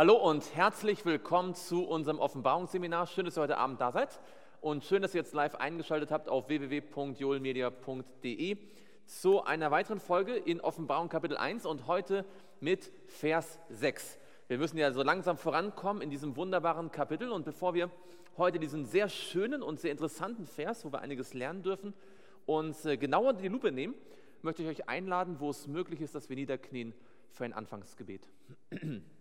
Hallo und herzlich willkommen zu unserem Offenbarungsseminar. Schön, dass ihr heute Abend da seid und schön, dass ihr jetzt live eingeschaltet habt auf www.joelmedia.de zu einer weiteren Folge in Offenbarung Kapitel 1 und heute mit Vers 6. Wir müssen ja so langsam vorankommen in diesem wunderbaren Kapitel und bevor wir heute diesen sehr schönen und sehr interessanten Vers, wo wir einiges lernen dürfen, uns äh, genauer unter die Lupe nehmen, möchte ich euch einladen, wo es möglich ist, dass wir niederknien für ein Anfangsgebet.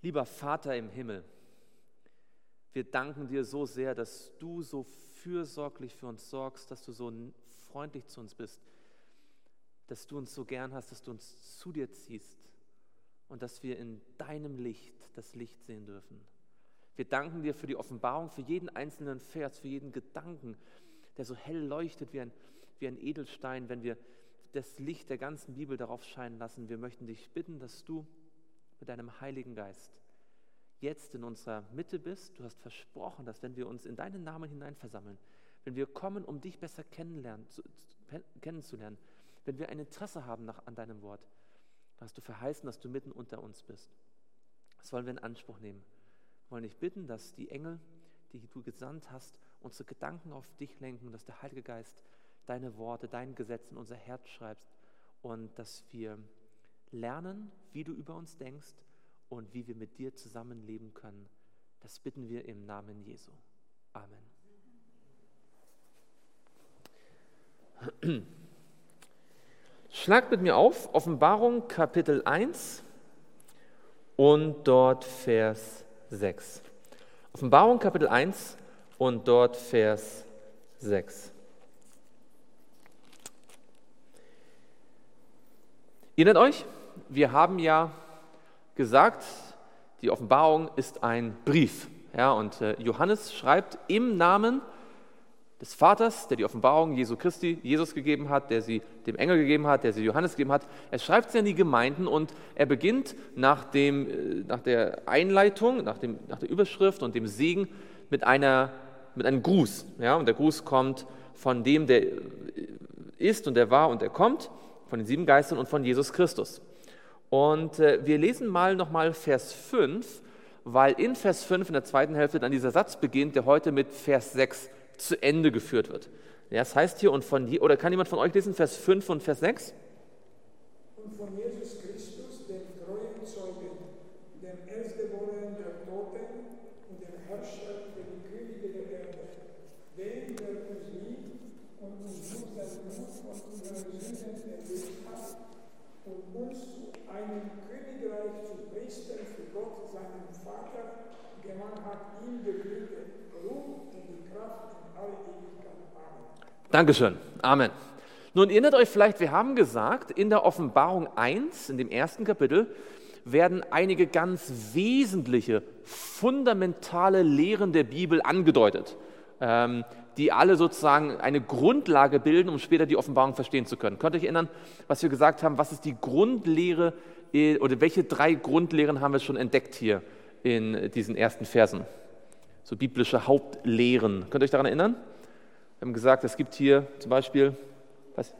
Lieber Vater im Himmel, wir danken dir so sehr, dass du so fürsorglich für uns sorgst, dass du so freundlich zu uns bist, dass du uns so gern hast, dass du uns zu dir ziehst und dass wir in deinem Licht das Licht sehen dürfen. Wir danken dir für die Offenbarung, für jeden einzelnen Vers, für jeden Gedanken, der so hell leuchtet wie ein, wie ein Edelstein, wenn wir das Licht der ganzen Bibel darauf scheinen lassen. Wir möchten dich bitten, dass du mit deinem Heiligen Geist jetzt in unserer Mitte bist. Du hast versprochen, dass wenn wir uns in deinen Namen hinein versammeln, wenn wir kommen, um dich besser kennenzulernen, wenn wir ein Interesse haben nach, an deinem Wort, hast du verheißen, dass du mitten unter uns bist. Das wollen wir in Anspruch nehmen. Wir wollen dich bitten, dass die Engel, die du gesandt hast, unsere Gedanken auf dich lenken, dass der Heilige Geist deine Worte, dein Gesetz in unser Herz schreibst und dass wir lernen, wie du über uns denkst und wie wir mit dir zusammenleben können. Das bitten wir im Namen Jesu. Amen. Schlagt mit mir auf Offenbarung Kapitel 1 und dort Vers 6. Offenbarung Kapitel 1 und dort Vers 6. Erinnert euch, wir haben ja gesagt, die Offenbarung ist ein Brief. Ja, und äh, Johannes schreibt im Namen des Vaters, der die Offenbarung Jesu Christi, Jesus gegeben hat, der sie dem Engel gegeben hat, der sie Johannes gegeben hat. Er schreibt sie an die Gemeinden und er beginnt nach, dem, äh, nach der Einleitung, nach, dem, nach der Überschrift und dem Segen mit, einer, mit einem Gruß. Ja, und der Gruß kommt von dem, der ist und der war und der kommt, von den sieben Geistern und von Jesus Christus. Und äh, wir lesen mal nochmal Vers 5, weil in Vers 5 in der zweiten Hälfte dann dieser Satz beginnt, der heute mit Vers 6 zu Ende geführt wird. Ja, das heißt hier, und von je, oder kann jemand von euch lesen, Vers 5 und Vers 6? Und von Jesus Christus, dem treuen Zeugen, dem Erstgeborenen der Toten und dem Herrscher für die Könige der Erde, dem, der uns liebt und uns durch sein Blut von unseren Sünden erlöst hat und uns zu einem Königreich zu Priestern für Gott, seinen Vater, gemacht hat, ihm gebührt Ruhm und die Kraft in alle Ewigkeit. Amen. Dankeschön. Amen. Nun erinnert euch vielleicht, wir haben gesagt, in der Offenbarung 1, in dem ersten Kapitel, werden einige ganz wesentliche, fundamentale Lehren der Bibel angedeutet, ähm, die alle sozusagen eine Grundlage bilden, um später die Offenbarung verstehen zu können. Könnt ihr euch erinnern, was wir gesagt haben? Was ist die Grundlehre äh, oder welche drei Grundlehren haben wir schon entdeckt hier in diesen ersten Versen? So biblische Hauptlehren. Könnt ihr euch daran erinnern? Wir haben gesagt, es gibt hier zum Beispiel was?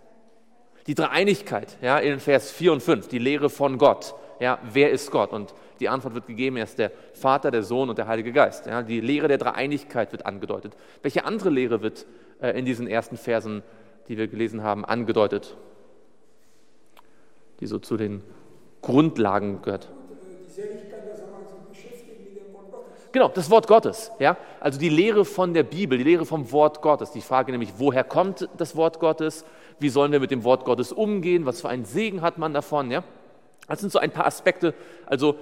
die Dreieinigkeit ja, in Vers 4 und 5, die Lehre von Gott. Ja, wer ist Gott? Und die Antwort wird gegeben, er ist der Vater, der Sohn und der Heilige Geist. Ja, die Lehre der Dreieinigkeit wird angedeutet. Welche andere Lehre wird äh, in diesen ersten Versen, die wir gelesen haben, angedeutet? Die so zu den Grundlagen gehört. Die Seligkeit, das haben wir sich beschäftigt mit dem Wort Gottes. Genau, das Wort Gottes. Ja? Also die Lehre von der Bibel, die Lehre vom Wort Gottes. Die Frage nämlich, woher kommt das Wort Gottes? Wie sollen wir mit dem Wort Gottes umgehen? Was für einen Segen hat man davon? Ja? Das sind so ein paar Aspekte. Also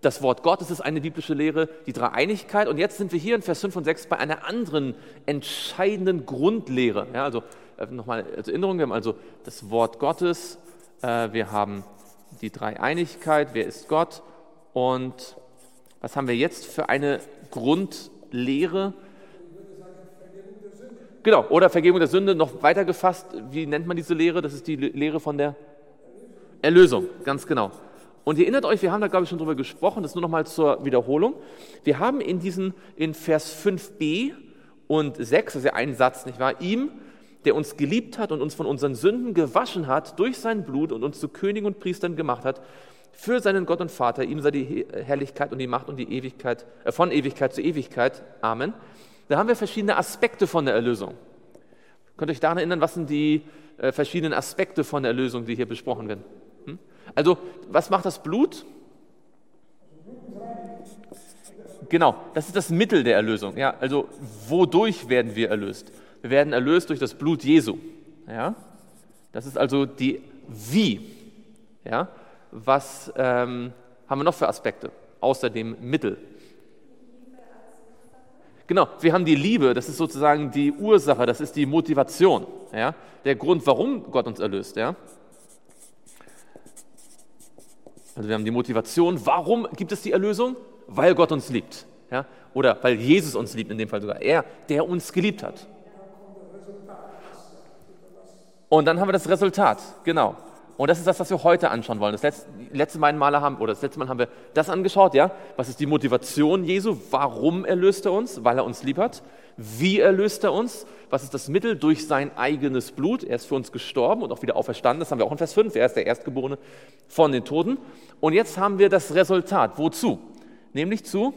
das Wort Gottes ist eine biblische Lehre, die Dreieinigkeit. Und jetzt sind wir hier in Vers 5 und 6 bei einer anderen entscheidenden Grundlehre. Ja, also äh, nochmal als Erinnerung, wir haben also das Wort Gottes, äh, wir haben die Dreieinigkeit, wer ist Gott und was haben wir jetzt für eine Grundlehre? Genau, oder Vergebung der Sünde, noch weiter gefasst, wie nennt man diese Lehre? Das ist die Lehre von der Erlösung, ganz genau. Und ihr erinnert euch, wir haben da, glaube ich, schon drüber gesprochen, das nur noch mal zur Wiederholung. Wir haben in diesen, in Vers 5b und 6, das ist ja ein Satz, nicht wahr? Ihm, der uns geliebt hat und uns von unseren Sünden gewaschen hat durch sein Blut und uns zu Königen und Priestern gemacht hat, für seinen Gott und Vater. Ihm sei die Herrlichkeit und die Macht und die Ewigkeit, äh, von Ewigkeit zu Ewigkeit. Amen. Da haben wir verschiedene Aspekte von der Erlösung. Könnt ihr euch daran erinnern, was sind die äh, verschiedenen Aspekte von der Erlösung, die hier besprochen werden? Hm? Also, was macht das Blut? Genau, das ist das Mittel der Erlösung. Ja, also, wodurch werden wir erlöst? Wir werden erlöst durch das Blut Jesu. Ja? Das ist also die Wie. Ja? Was ähm, haben wir noch für Aspekte außer dem Mittel? Genau, wir haben die Liebe, das ist sozusagen die Ursache, das ist die Motivation, ja? der Grund, warum Gott uns erlöst. Ja? Also wir haben die Motivation, warum gibt es die Erlösung? Weil Gott uns liebt. Ja? Oder weil Jesus uns liebt, in dem Fall sogar. Er, der uns geliebt hat. Und dann haben wir das Resultat, genau. Und das ist das, was wir heute anschauen wollen. Das letzte, letzte Mal haben, oder das letzte Mal haben wir das angeschaut, ja. Was ist die Motivation Jesu? Warum erlöst er uns? Weil er uns lieb hat. Wie erlöst er uns? Was ist das Mittel? Durch sein eigenes Blut. Er ist für uns gestorben und auch wieder auferstanden. Das haben wir auch in Vers 5. Er ist der Erstgeborene von den Toten. Und jetzt haben wir das Resultat. Wozu? Nämlich zu?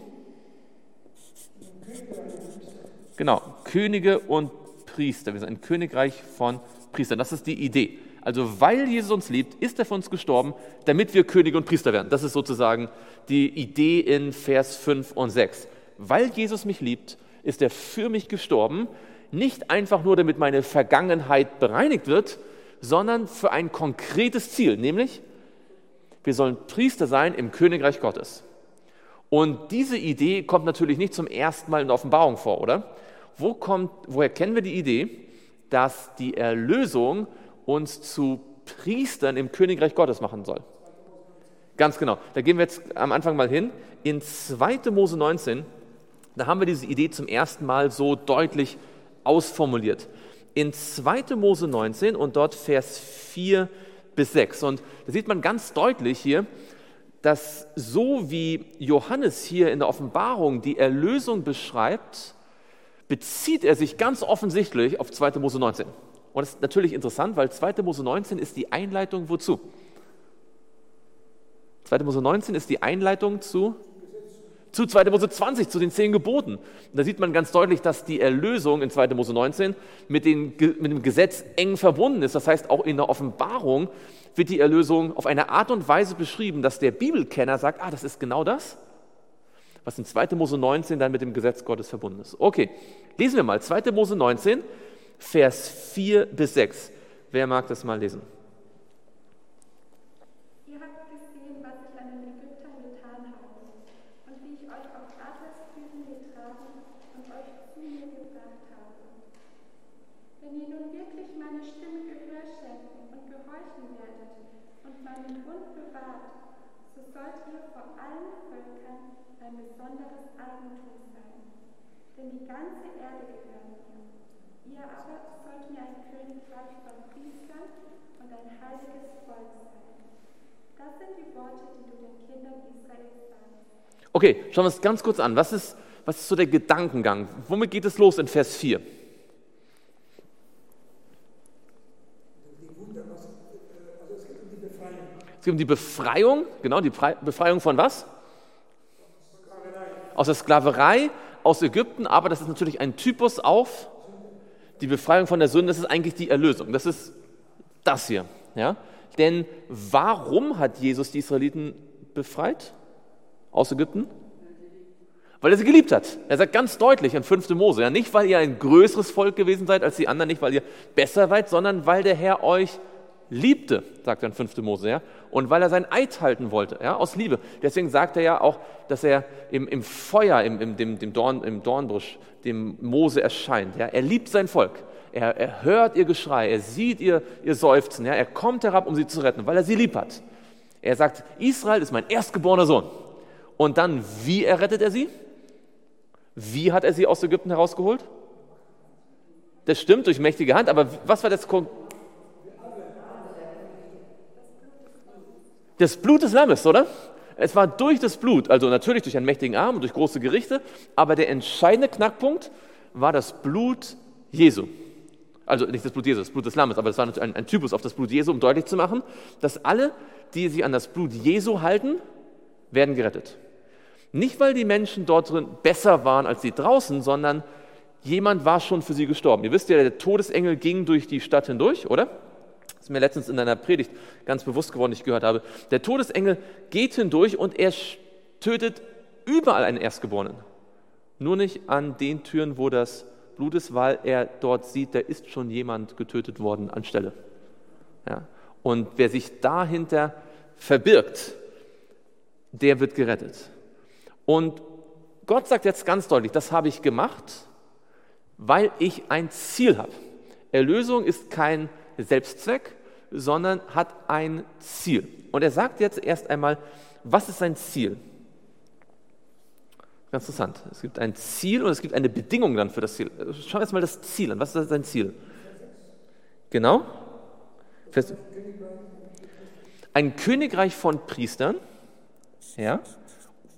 Genau, Könige und Priester. Wir sind ein Königreich von Priestern. Das ist die Idee. Also weil Jesus uns liebt, ist er für uns gestorben, damit wir Könige und Priester werden. Das ist sozusagen die Idee in Vers 5 und 6. Weil Jesus mich liebt, ist er für mich gestorben, nicht einfach nur damit meine Vergangenheit bereinigt wird, sondern für ein konkretes Ziel, nämlich wir sollen Priester sein im Königreich Gottes. Und diese Idee kommt natürlich nicht zum ersten Mal in der Offenbarung vor, oder? Wo kommt, woher kennen wir die Idee, dass die Erlösung uns zu Priestern im Königreich Gottes machen soll. Ganz genau. Da gehen wir jetzt am Anfang mal hin. In 2. Mose 19, da haben wir diese Idee zum ersten Mal so deutlich ausformuliert. In 2. Mose 19 und dort Vers 4 bis 6. Und da sieht man ganz deutlich hier, dass so wie Johannes hier in der Offenbarung die Erlösung beschreibt, bezieht er sich ganz offensichtlich auf 2. Mose 19. Und das ist natürlich interessant, weil 2. Mose 19 ist die Einleitung wozu? 2. Mose 19 ist die Einleitung zu, zu 2. Mose 20, zu den zehn Geboten. Und da sieht man ganz deutlich, dass die Erlösung in 2. Mose 19 mit, den, mit dem Gesetz eng verbunden ist. Das heißt, auch in der Offenbarung wird die Erlösung auf eine Art und Weise beschrieben, dass der Bibelkenner sagt, ah, das ist genau das, was in 2. Mose 19 dann mit dem Gesetz Gottes verbunden ist. Okay, lesen wir mal 2. Mose 19, Vers 4 bis 6. Wer mag das mal lesen? Ihr habt gesehen, Okay, schauen wir uns ganz kurz an. Was ist, was ist so der Gedankengang? Womit geht es los in Vers 4? Es geht um die Befreiung, genau, die Befreiung von was? Aus der Sklaverei, aus Ägypten, aber das ist natürlich ein Typus auf die Befreiung von der Sünde, das ist eigentlich die Erlösung. Das ist das hier. Ja? Denn warum hat Jesus die Israeliten befreit aus Ägypten? Weil er sie geliebt hat. Er sagt ganz deutlich in 5. Mose, ja, nicht weil ihr ein größeres Volk gewesen seid als die anderen, nicht weil ihr besser seid, sondern weil der Herr euch liebte, sagt er in 5. Mose, ja, und weil er sein Eid halten wollte, ja, aus Liebe. Deswegen sagt er ja auch, dass er im, im Feuer, im, im, dem, dem Dorn, im Dornbusch, dem Mose erscheint. Ja. Er liebt sein Volk. Er, er hört ihr Geschrei, er sieht ihr, ihr Seufzen, ja. er kommt herab, um sie zu retten, weil er sie lieb hat. Er sagt, Israel ist mein erstgeborener Sohn. Und dann, wie errettet er sie? Wie hat er sie aus Ägypten herausgeholt? Das stimmt, durch mächtige Hand, aber was war das Das Blut des Lammes, oder? Es war durch das Blut, also natürlich durch einen mächtigen Arm und durch große Gerichte, aber der entscheidende Knackpunkt war das Blut Jesu. Also nicht das Blut Jesu, das Blut des Lammes, aber das war ein, ein Typus auf das Blut Jesu, um deutlich zu machen, dass alle, die sich an das Blut Jesu halten, werden gerettet. Nicht, weil die Menschen dort drin besser waren als die draußen, sondern jemand war schon für sie gestorben. Ihr wisst ja, der Todesengel ging durch die Stadt hindurch, oder? Das ist mir letztens in einer Predigt ganz bewusst geworden, ich gehört habe. Der Todesengel geht hindurch und er tötet überall einen Erstgeborenen. Nur nicht an den Türen, wo das Blut ist, weil er dort sieht, da ist schon jemand getötet worden anstelle. Ja? Und wer sich dahinter verbirgt, der wird gerettet. Und Gott sagt jetzt ganz deutlich, das habe ich gemacht, weil ich ein Ziel habe. Erlösung ist kein Selbstzweck, sondern hat ein Ziel. Und er sagt jetzt erst einmal, was ist sein Ziel? Ganz interessant. Es gibt ein Ziel und es gibt eine Bedingung dann für das Ziel. Schauen wir jetzt mal das Ziel an. Was ist sein Ziel? Genau. Ein Königreich von Priestern. Ja.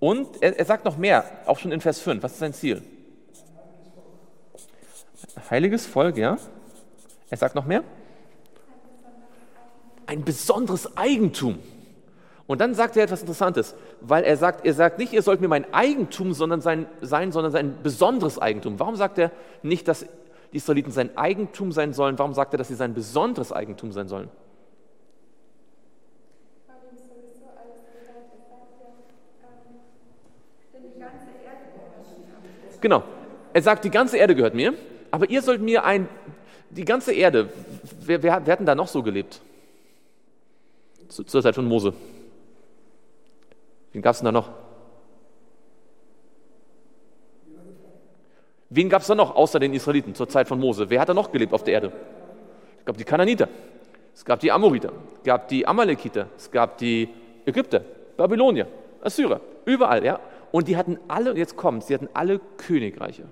Und er, er sagt noch mehr, auch schon in Vers 5. Was ist sein Ziel? Heiliges Volk, ja. Er sagt noch mehr. Ein besonderes Eigentum. Und dann sagt er etwas Interessantes, weil er sagt, er sagt nicht, ihr sollt mir mein Eigentum sondern sein, sein, sondern sein besonderes Eigentum. Warum sagt er nicht, dass die Israeliten sein Eigentum sein sollen? Warum sagt er, dass sie sein besonderes Eigentum sein sollen? Genau. Er sagt, die ganze Erde gehört mir, aber ihr sollt mir ein, die ganze Erde, wer, wer, wer hat denn da noch so gelebt? Zu, zur Zeit von Mose. Wen gab es denn da noch? Wen gab es da noch außer den Israeliten zur Zeit von Mose? Wer hat da noch gelebt auf der Erde? Es gab die Kananiter, es gab die Amoriter, es gab die Amalekiter, es gab die Ägypter, Babylonier, Assyrer, überall, ja. Und die hatten alle, jetzt kommt sie hatten alle Königreiche.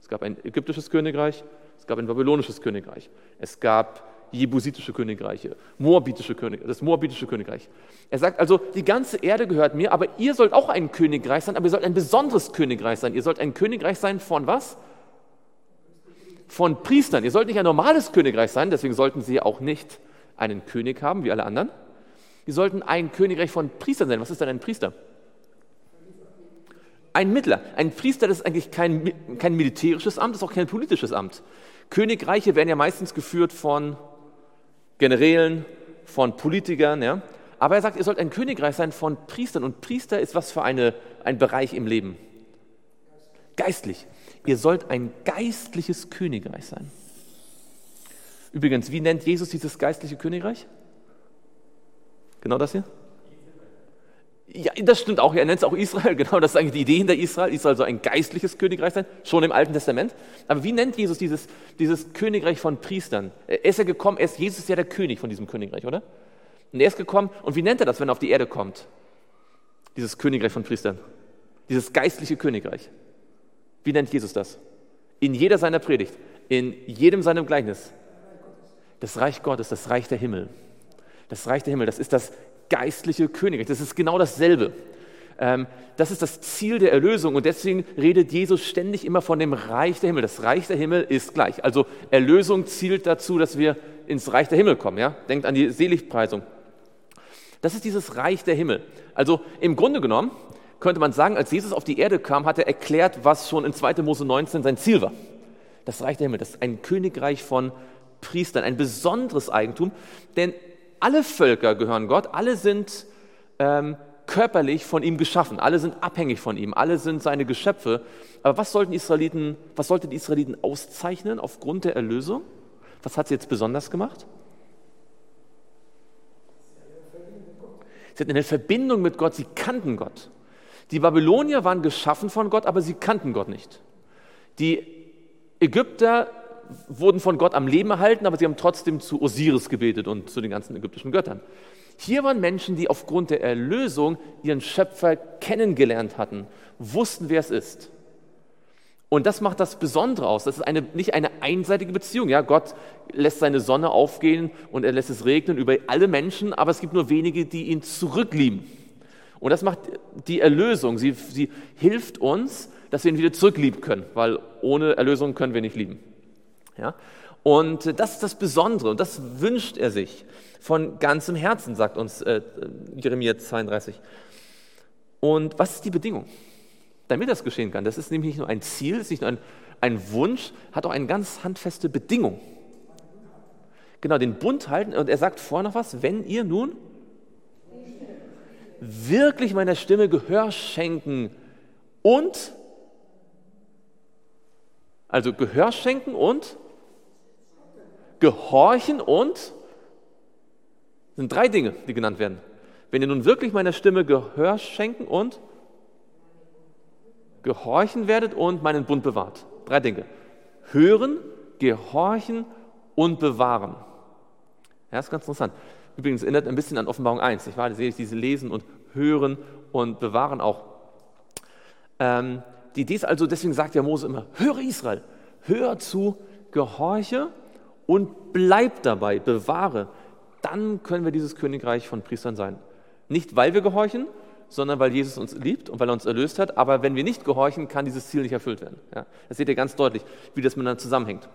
Es gab ein ägyptisches Königreich, es gab ein babylonisches Königreich, es gab jebusitische Königreiche, moabitische König, das moabitische Königreich. Er sagt also, die ganze Erde gehört mir, aber ihr sollt auch ein Königreich sein, aber ihr sollt ein besonderes Königreich sein. Ihr sollt ein Königreich sein von was? Von Priestern. Ihr sollt nicht ein normales Königreich sein, deswegen sollten sie auch nicht einen König haben, wie alle anderen. Sie sollten ein Königreich von Priestern sein. Was ist denn ein Priester? Ein Mittler. Ein Priester, das ist eigentlich kein, kein militärisches Amt, das ist auch kein politisches Amt. Königreiche werden ja meistens geführt von Generälen, von Politikern. Ja? Aber er sagt, ihr sollt ein Königreich sein von Priestern. Und Priester ist was für eine, ein Bereich im Leben? Geistlich. Ihr sollt ein geistliches Königreich sein. Übrigens, wie nennt Jesus dieses geistliche Königreich? Genau das hier? Ja, das stimmt auch. Er nennt es auch Israel. Genau, das ist eigentlich die Idee hinter Israel. Israel soll ein geistliches Königreich sein, schon im Alten Testament. Aber wie nennt Jesus dieses, dieses Königreich von Priestern? Er ist ja gekommen, er ist, Jesus ist ja der König von diesem Königreich, oder? Und er ist gekommen, und wie nennt er das, wenn er auf die Erde kommt? Dieses Königreich von Priestern. Dieses geistliche Königreich. Wie nennt Jesus das? In jeder seiner Predigt, in jedem seinem Gleichnis. Das Reich Gottes, das Reich der Himmel. Das Reich der Himmel, das ist das geistliche Königreich. Das ist genau dasselbe. Ähm, das ist das Ziel der Erlösung und deswegen redet Jesus ständig immer von dem Reich der Himmel. Das Reich der Himmel ist gleich. Also Erlösung zielt dazu, dass wir ins Reich der Himmel kommen. Ja? Denkt an die Seligpreisung. Das ist dieses Reich der Himmel. Also im Grunde genommen könnte man sagen, als Jesus auf die Erde kam, hat er erklärt, was schon in 2. Mose 19 sein Ziel war. Das Reich der Himmel, das ist ein Königreich von Priestern, ein besonderes Eigentum, denn alle Völker gehören Gott, alle sind ähm, körperlich von ihm geschaffen, alle sind abhängig von ihm, alle sind seine Geschöpfe. Aber was sollten Israeliten, was sollten die Israeliten auszeichnen aufgrund der Erlösung? Was hat sie jetzt besonders gemacht? Sie hatten eine Verbindung mit Gott, sie kannten Gott. Die Babylonier waren geschaffen von Gott, aber sie kannten Gott nicht. Die Ägypter wurden von Gott am Leben erhalten, aber sie haben trotzdem zu Osiris gebetet und zu den ganzen ägyptischen Göttern. Hier waren Menschen, die aufgrund der Erlösung ihren Schöpfer kennengelernt hatten, wussten, wer es ist. Und das macht das Besondere aus. Das ist eine, nicht eine einseitige Beziehung. Ja, Gott lässt seine Sonne aufgehen und er lässt es regnen über alle Menschen, aber es gibt nur wenige, die ihn zurücklieben. Und das macht die Erlösung. Sie, sie hilft uns, dass wir ihn wieder zurücklieben können, weil ohne Erlösung können wir nicht lieben. Ja? Und das ist das Besondere und das wünscht er sich von ganzem Herzen, sagt uns äh, Jeremia 32. Und was ist die Bedingung, damit das geschehen kann? Das ist nämlich nicht nur ein Ziel, es ist nicht nur ein, ein Wunsch, hat auch eine ganz handfeste Bedingung. Genau, den Bund halten. Und er sagt vorher noch was, wenn ihr nun wirklich meiner Stimme Gehör schenken und, also Gehör schenken und gehorchen und, sind drei Dinge, die genannt werden. Wenn ihr nun wirklich meiner Stimme Gehör schenken und gehorchen werdet und meinen Bund bewahrt. Drei Dinge. Hören, gehorchen und bewahren. Ja, ist ganz interessant. Übrigens erinnert ein bisschen an Offenbarung 1. Ich war, da sehe ich diese Lesen und Hören und Bewahren auch. Ähm, die Idee ist also, deswegen sagt ja Mose immer, höre Israel, hör zu, gehorche und bleib dabei, bewahre. Dann können wir dieses Königreich von Priestern sein. Nicht, weil wir gehorchen, sondern weil Jesus uns liebt und weil er uns erlöst hat. Aber wenn wir nicht gehorchen, kann dieses Ziel nicht erfüllt werden. Ja, das seht ihr ganz deutlich, wie das miteinander zusammenhängt.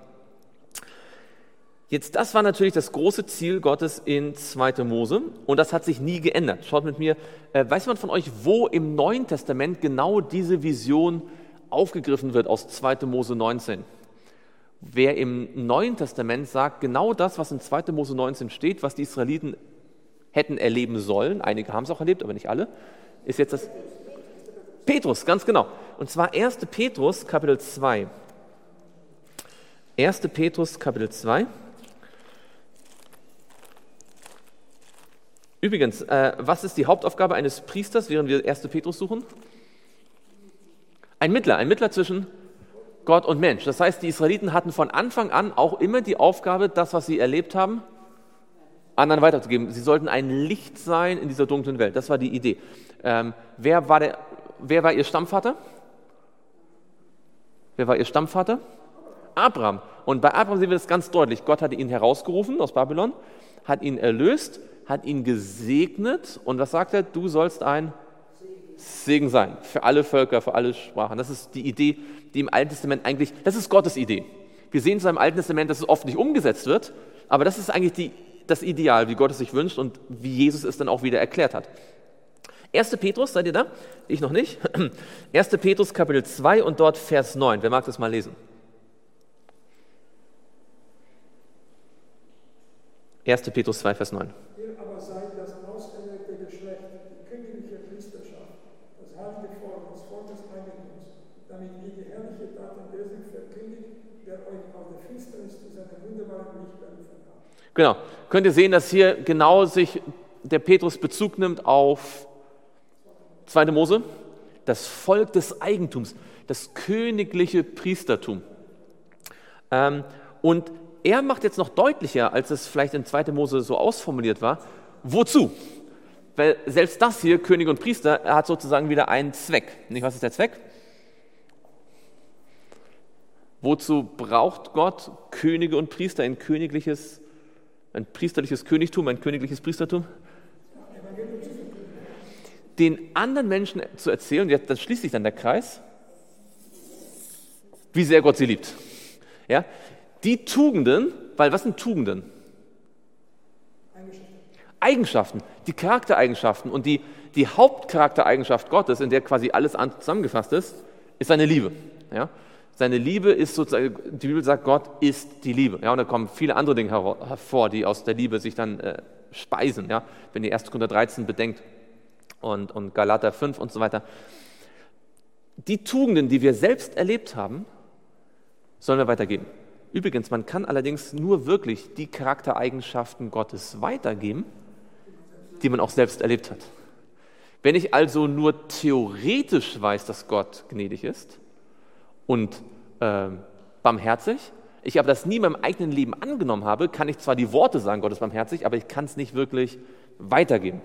Jetzt, das war natürlich das große Ziel Gottes in 2. Mose und das hat sich nie geändert. Schaut mit mir, äh, weiß man von euch, wo im Neuen Testament genau diese Vision aufgegriffen wird aus 2. Mose 19? Wer im Neuen Testament sagt, genau das, was in 2. Mose 19 steht, was die Israeliten hätten erleben sollen, einige haben es auch erlebt, aber nicht alle, ist jetzt das Petrus, ganz genau. Und zwar 1. Petrus, Kapitel 2. 1. Petrus, Kapitel 2. Übrigens, äh, was ist die Hauptaufgabe eines Priesters, während wir 1. Petrus suchen? Ein Mittler, ein Mittler zwischen Gott und Mensch. Das heißt, die Israeliten hatten von Anfang an auch immer die Aufgabe, das, was sie erlebt haben, anderen weiterzugeben. Sie sollten ein Licht sein in dieser dunklen Welt. Das war die Idee. Ähm, wer, war der, wer war ihr Stammvater? Wer war ihr Stammvater? Abraham. Und bei Abraham sehen wir das ganz deutlich. Gott hatte ihn herausgerufen aus Babylon, hat ihn erlöst hat ihn gesegnet und was sagt er? Du sollst ein Segen sein für alle Völker, für alle Sprachen. Das ist die Idee, die im Alten Testament eigentlich, das ist Gottes Idee. Wir sehen zwar im Alten Testament, dass es oft nicht umgesetzt wird, aber das ist eigentlich die, das Ideal, wie Gott es sich wünscht und wie Jesus es dann auch wieder erklärt hat. 1. Petrus, seid ihr da? Ich noch nicht. 1. Petrus Kapitel 2 und dort Vers 9. Wer mag das mal lesen? 1. Petrus 2, Vers 9. Genau. Könnt ihr sehen, dass hier genau sich der Petrus Bezug nimmt auf 2. Mose, das Volk des Eigentums, das königliche Priestertum. Ähm, und er macht jetzt noch deutlicher, als es vielleicht in 2. Mose so ausformuliert war, wozu? Weil selbst das hier, König und Priester, hat sozusagen wieder einen Zweck. Nicht, was ist der Zweck? Wozu braucht Gott Könige und Priester, ein königliches ein priesterliches Königtum, ein königliches Priestertum? Den anderen Menschen zu erzählen, das schließt sich dann der Kreis, wie sehr Gott sie liebt. Ja? Die Tugenden, weil was sind Tugenden? Eigenschaften, die Charaktereigenschaften und die, die Hauptcharaktereigenschaft Gottes, in der quasi alles zusammengefasst ist, ist seine Liebe. Ja? Seine Liebe ist sozusagen, die Bibel sagt, Gott ist die Liebe. Ja, und da kommen viele andere Dinge hervor, die aus der Liebe sich dann äh, speisen. Ja, wenn ihr 1. Korinther 13 bedenkt und, und Galater 5 und so weiter. Die Tugenden, die wir selbst erlebt haben, sollen wir weitergeben. Übrigens, man kann allerdings nur wirklich die Charaktereigenschaften Gottes weitergeben, die man auch selbst erlebt hat. Wenn ich also nur theoretisch weiß, dass Gott gnädig ist, und äh, barmherzig. Ich aber das nie in meinem eigenen Leben angenommen habe, kann ich zwar die Worte sagen, Gott ist barmherzig, aber ich kann es nicht wirklich weitergeben.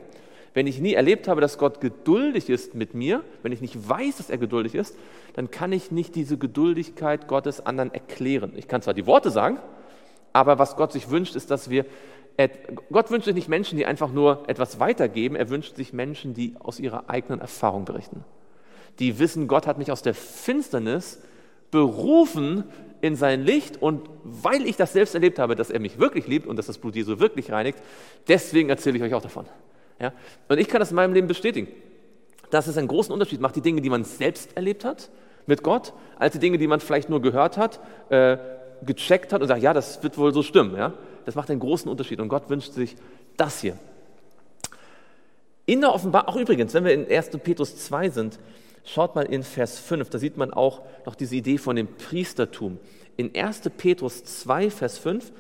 Wenn ich nie erlebt habe, dass Gott geduldig ist mit mir, wenn ich nicht weiß, dass er geduldig ist, dann kann ich nicht diese Geduldigkeit Gottes anderen erklären. Ich kann zwar die Worte sagen, aber was Gott sich wünscht, ist, dass wir, Gott wünscht sich nicht Menschen, die einfach nur etwas weitergeben, er wünscht sich Menschen, die aus ihrer eigenen Erfahrung berichten. Die wissen, Gott hat mich aus der Finsternis berufen in sein Licht und weil ich das selbst erlebt habe, dass er mich wirklich liebt und dass das Blut Jesu wirklich reinigt, deswegen erzähle ich euch auch davon. Ja? Und ich kann das in meinem Leben bestätigen, dass es einen großen Unterschied macht, die Dinge, die man selbst erlebt hat mit Gott, als die Dinge, die man vielleicht nur gehört hat, äh, gecheckt hat und sagt, ja, das wird wohl so stimmen. Ja? Das macht einen großen Unterschied und Gott wünscht sich das hier. In der Offenbarung, auch übrigens, wenn wir in 1. Petrus 2 sind, schaut mal in Vers 5, da sieht man auch noch diese Idee von dem Priestertum. In 1. Petrus 2, Vers 5,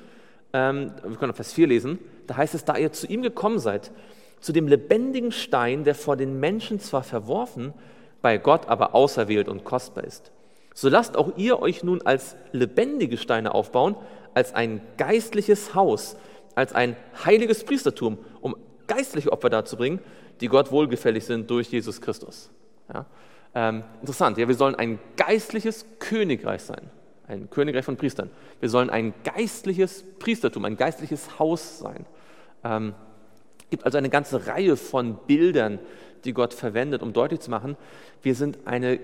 ähm, wir können Vers 4 lesen, da heißt es, da ihr zu ihm gekommen seid, zu dem lebendigen Stein, der vor den Menschen zwar verworfen, bei Gott aber auserwählt und kostbar ist. So lasst auch ihr euch nun als lebendige Steine aufbauen, als ein geistliches Haus, als ein heiliges Priestertum, um geistliche Opfer darzubringen, die Gott wohlgefällig sind durch Jesus Christus. Ja? Ähm, interessant, ja, wir sollen ein geistliches Königreich sein, ein Königreich von Priestern. Wir sollen ein geistliches Priestertum, ein geistliches Haus sein. Ähm, es gibt also eine ganze Reihe von Bildern, die Gott verwendet, um deutlich zu machen, wir sind eine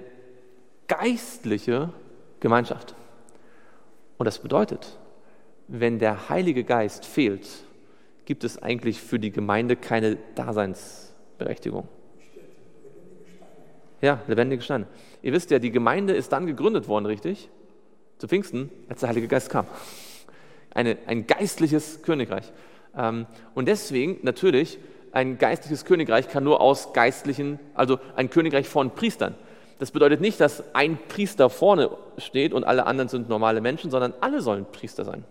geistliche Gemeinschaft. Und das bedeutet, wenn der Heilige Geist fehlt, gibt es eigentlich für die Gemeinde keine Daseinsberechtigung. Ja, lebendige Steine. Ihr wisst ja, die Gemeinde ist dann gegründet worden, richtig? Zu Pfingsten, als der Heilige Geist kam. Eine, ein geistliches Königreich. Ähm, und deswegen natürlich, ein geistliches Königreich kann nur aus geistlichen, also ein Königreich von Priestern. Das bedeutet nicht, dass ein Priester vorne steht und alle anderen sind normale Menschen, sondern alle sollen Priester sein.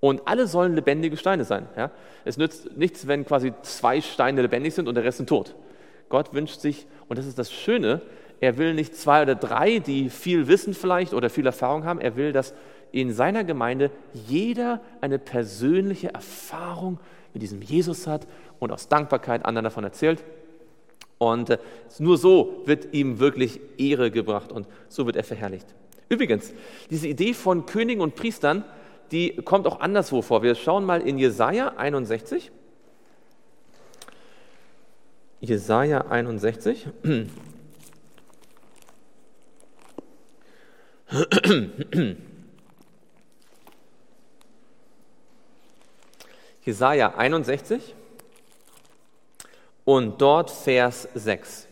Und alle sollen lebendige Steine sein. Ja? Es nützt nichts, wenn quasi zwei Steine lebendig sind und der Rest sind tot. Gott wünscht sich, und das ist das Schöne, er will nicht zwei oder drei, die viel Wissen vielleicht oder viel Erfahrung haben. Er will, dass in seiner Gemeinde jeder eine persönliche Erfahrung mit diesem Jesus hat und aus Dankbarkeit anderen davon erzählt. Und äh, nur so wird ihm wirklich Ehre gebracht und so wird er verherrlicht. Übrigens, diese Idee von Königen und Priestern, die kommt auch anderswo vor. Wir schauen mal in Jesaja 61. Jesaja 61. Jesaja 61 und dort Vers 6.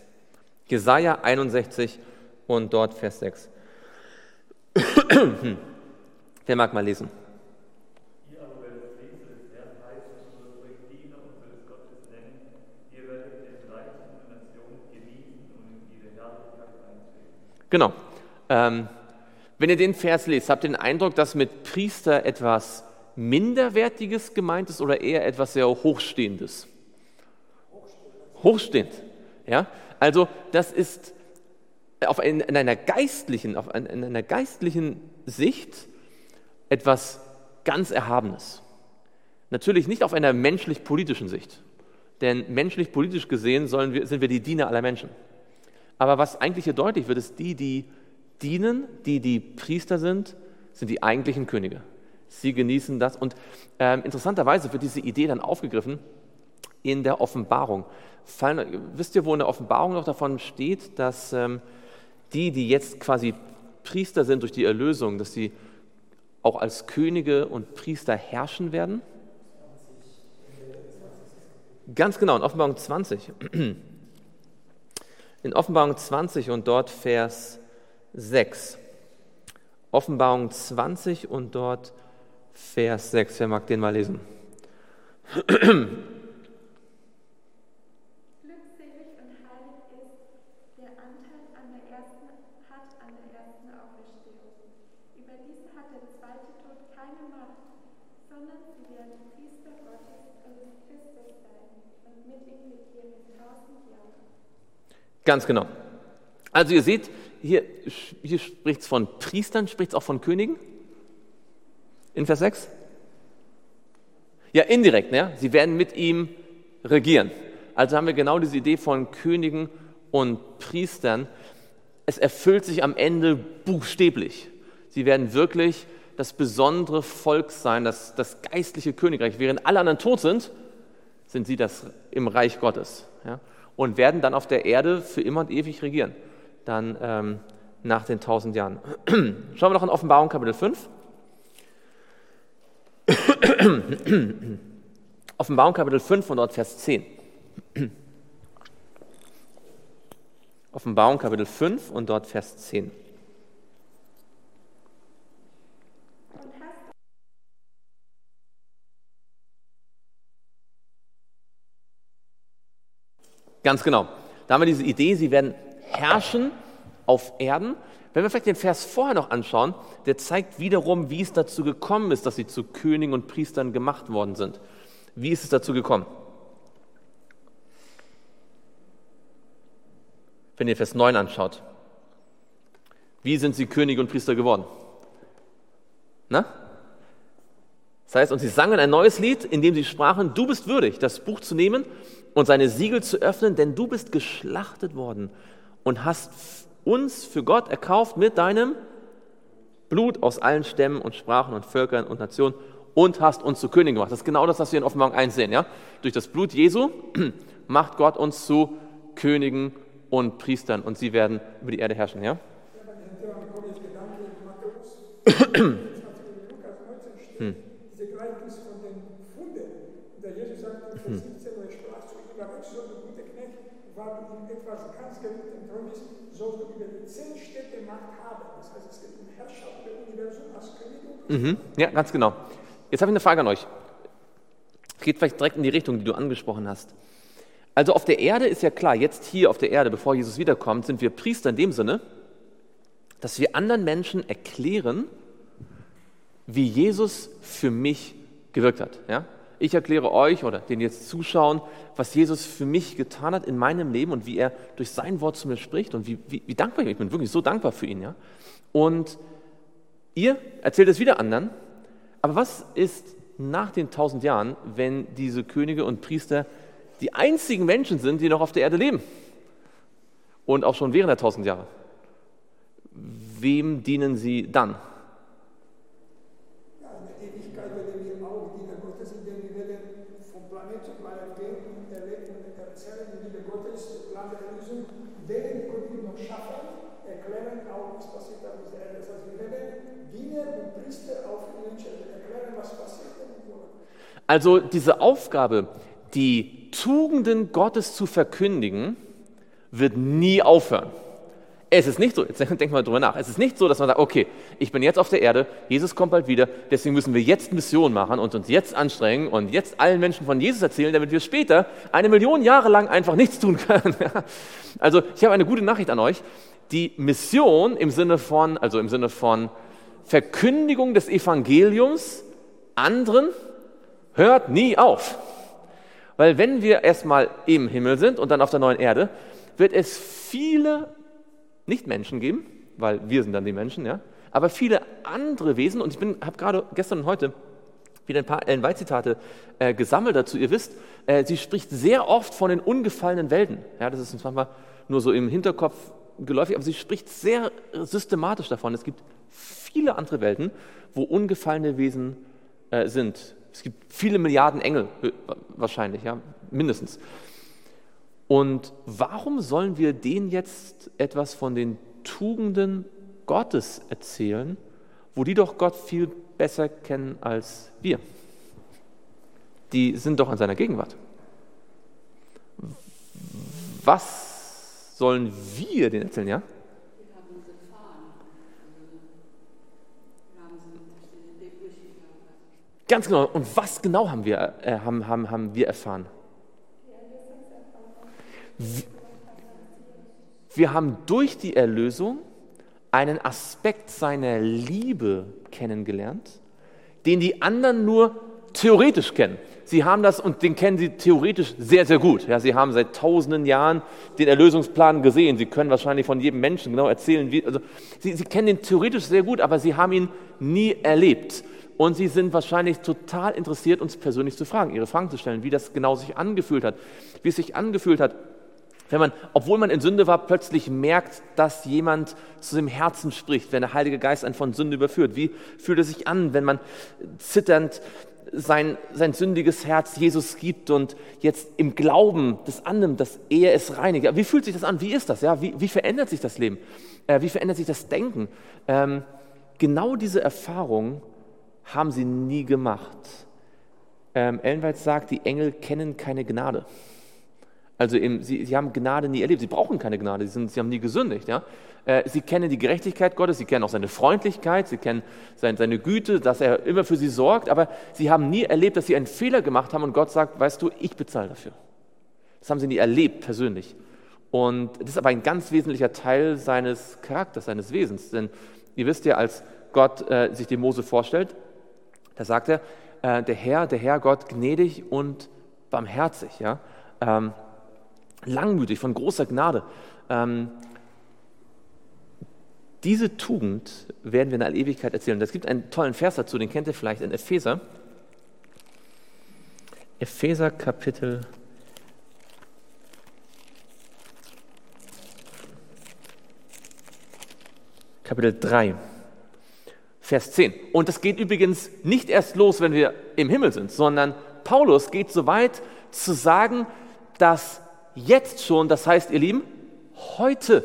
Jesaja 61 und dort Vers 6. Wer mag mal lesen? Genau. Ähm, wenn ihr den Vers lest, habt ihr den Eindruck, dass mit Priester etwas Minderwertiges gemeint ist oder eher etwas sehr Hochstehendes? Hochstehend. Ja? Also das ist auf ein, in, einer geistlichen, auf ein, in einer geistlichen Sicht etwas ganz Erhabenes. Natürlich nicht auf einer menschlich-politischen Sicht, denn menschlich-politisch gesehen wir, sind wir die Diener aller Menschen. Aber was eigentlich hier deutlich wird, ist, die, die dienen, die, die Priester sind, sind die eigentlichen Könige. Sie genießen das. Und ähm, interessanterweise wird diese Idee dann aufgegriffen in der Offenbarung. Fallen, wisst ihr, wo in der Offenbarung noch davon steht, dass ähm, die, die jetzt quasi Priester sind durch die Erlösung, dass sie auch als Könige und Priester herrschen werden? Ganz genau, in Offenbarung 20 in Offenbarung 20 und dort Vers 6. Offenbarung 20 und dort Vers 6. Wer mag den mal lesen? Ganz genau. Also ihr seht, hier, hier spricht es von Priestern, spricht es auch von Königen? In Vers 6? Ja, indirekt, ne? sie werden mit ihm regieren. Also haben wir genau diese Idee von Königen und Priestern. Es erfüllt sich am Ende buchstäblich. Sie werden wirklich das besondere Volk sein, das, das geistliche Königreich. Während alle anderen tot sind, sind sie das im Reich Gottes. Ja? Und werden dann auf der Erde für immer und ewig regieren. Dann ähm, nach den tausend Jahren. Schauen wir noch in Offenbarung Kapitel 5. Offenbarung Kapitel 5 und dort Vers 10. Offenbarung Kapitel 5 und dort Vers 10. Ganz genau. Da haben wir diese Idee, sie werden herrschen auf Erden. Wenn wir vielleicht den Vers vorher noch anschauen, der zeigt wiederum, wie es dazu gekommen ist, dass sie zu Königen und Priestern gemacht worden sind. Wie ist es dazu gekommen? Wenn ihr Vers 9 anschaut. Wie sind sie Könige und Priester geworden? Na? Das heißt, und sie sangen ein neues Lied, in dem sie sprachen, du bist würdig, das Buch zu nehmen und seine Siegel zu öffnen, denn du bist geschlachtet worden und hast uns für Gott erkauft mit deinem Blut aus allen Stämmen und Sprachen und Völkern und Nationen und hast uns zu Königen gemacht. Das ist genau das, was wir in Offenbarung 1 sehen. Ja? Durch das Blut Jesu macht Gott uns zu Königen und Priestern und sie werden über die Erde herrschen. Ja? hm. Diese Gleichnis von den Funden, der Jesus sagt in Vers 17, wo er sprach zu ihm, aber ich soll der gute Knecht, weil du in etwas ganz geliebten Treue bist, sollst du über die zehn Städte Macht haben. Das heißt, es geht um Herrschaft der Universum als König und mhm. Ja, ganz genau. Jetzt habe ich eine Frage an euch. Es geht vielleicht direkt in die Richtung, die du angesprochen hast. Also auf der Erde ist ja klar, jetzt hier auf der Erde, bevor Jesus wiederkommt, sind wir Priester in dem Sinne, dass wir anderen Menschen erklären, wie Jesus für mich gewirkt hat. Ja? Ich erkläre euch oder den jetzt zuschauen, was Jesus für mich getan hat in meinem Leben und wie er durch sein Wort zu mir spricht und wie, wie, wie dankbar ich bin. Ich bin wirklich so dankbar für ihn. Ja? Und ihr erzählt es wieder anderen aber was ist nach den tausend Jahren, wenn diese Könige und Priester die einzigen Menschen sind, die noch auf der Erde leben? Und auch schon während der tausend Jahre. Wem dienen sie dann? Also diese Aufgabe, die Tugenden Gottes zu verkündigen, wird nie aufhören. Es ist nicht so, jetzt denkt mal drüber nach, es ist nicht so, dass man sagt, okay, ich bin jetzt auf der Erde, Jesus kommt bald wieder, deswegen müssen wir jetzt Mission machen und uns jetzt anstrengen und jetzt allen Menschen von Jesus erzählen, damit wir später eine Million Jahre lang einfach nichts tun können. Also ich habe eine gute Nachricht an euch. Die Mission im Sinne von, also im Sinne von Verkündigung des Evangeliums anderen hört nie auf. Weil wenn wir erstmal im Himmel sind und dann auf der neuen Erde, wird es viele Nicht-Menschen geben, weil wir sind dann die Menschen, ja, aber viele andere Wesen, und ich habe gerade gestern und heute wieder ein paar Ellen White-Zitate äh, gesammelt dazu. Ihr wisst, äh, sie spricht sehr oft von den ungefallenen Welten. Ja, das ist uns manchmal nur so im Hinterkopf geläufig, aber sie spricht sehr systematisch davon. Es gibt viele andere Welten, wo ungefallene Wesen äh, sind. Es gibt viele Milliarden Engel wahrscheinlich, ja, mindestens. Und warum sollen wir denen jetzt etwas von den Tugenden Gottes erzählen, wo die doch Gott viel besser kennen als wir? Die sind doch in seiner Gegenwart. Was sollen wir denen erzählen, ja? Ganz genau. Und was genau haben wir, äh, haben, haben, haben wir erfahren? Wir haben durch die Erlösung einen Aspekt seiner Liebe kennengelernt, den die anderen nur theoretisch kennen. Sie haben das und den kennen sie theoretisch sehr, sehr gut. Ja, sie haben seit tausenden Jahren den Erlösungsplan gesehen. Sie können wahrscheinlich von jedem Menschen genau erzählen, wie. Also, sie, sie kennen ihn theoretisch sehr gut, aber sie haben ihn nie erlebt und sie sind wahrscheinlich total interessiert, uns persönlich zu fragen, ihre Fragen zu stellen, wie das genau sich angefühlt hat, wie es sich angefühlt hat, wenn man, obwohl man in Sünde war, plötzlich merkt, dass jemand zu dem Herzen spricht, wenn der Heilige Geist einen von Sünde überführt. Wie fühlt es sich an, wenn man zitternd sein, sein sündiges Herz Jesus gibt und jetzt im Glauben das annimmt, dass er es reinigt. Wie fühlt sich das an? Wie ist das? Ja? Wie, wie verändert sich das Leben? Äh, wie verändert sich das Denken? Ähm, genau diese Erfahrung haben sie nie gemacht. Ähm, Ellen sagt, die Engel kennen keine Gnade. Also im, sie, sie haben Gnade nie erlebt. Sie brauchen keine Gnade. Sie, sind, sie haben nie gesündigt. Ja? Äh, sie kennen die Gerechtigkeit Gottes. Sie kennen auch seine Freundlichkeit. Sie kennen sein, seine Güte, dass er immer für sie sorgt. Aber sie haben nie erlebt, dass sie einen Fehler gemacht haben und Gott sagt, weißt du, ich bezahle dafür. Das haben sie nie erlebt persönlich. Und das ist aber ein ganz wesentlicher Teil seines Charakters, seines Wesens. Denn ihr wisst ja, als Gott äh, sich dem Mose vorstellt, da sagt er, äh, der Herr, der Herr Gott gnädig und barmherzig. Ja? Ähm, langmütig, von großer Gnade. Ähm, diese Tugend werden wir in der Ewigkeit erzählen. Es gibt einen tollen Vers dazu, den kennt ihr vielleicht in Epheser. Epheser Kapitel Kapitel 3, Vers 10. Und das geht übrigens nicht erst los, wenn wir im Himmel sind, sondern Paulus geht so weit zu sagen, dass jetzt schon, das heißt, ihr Lieben, heute,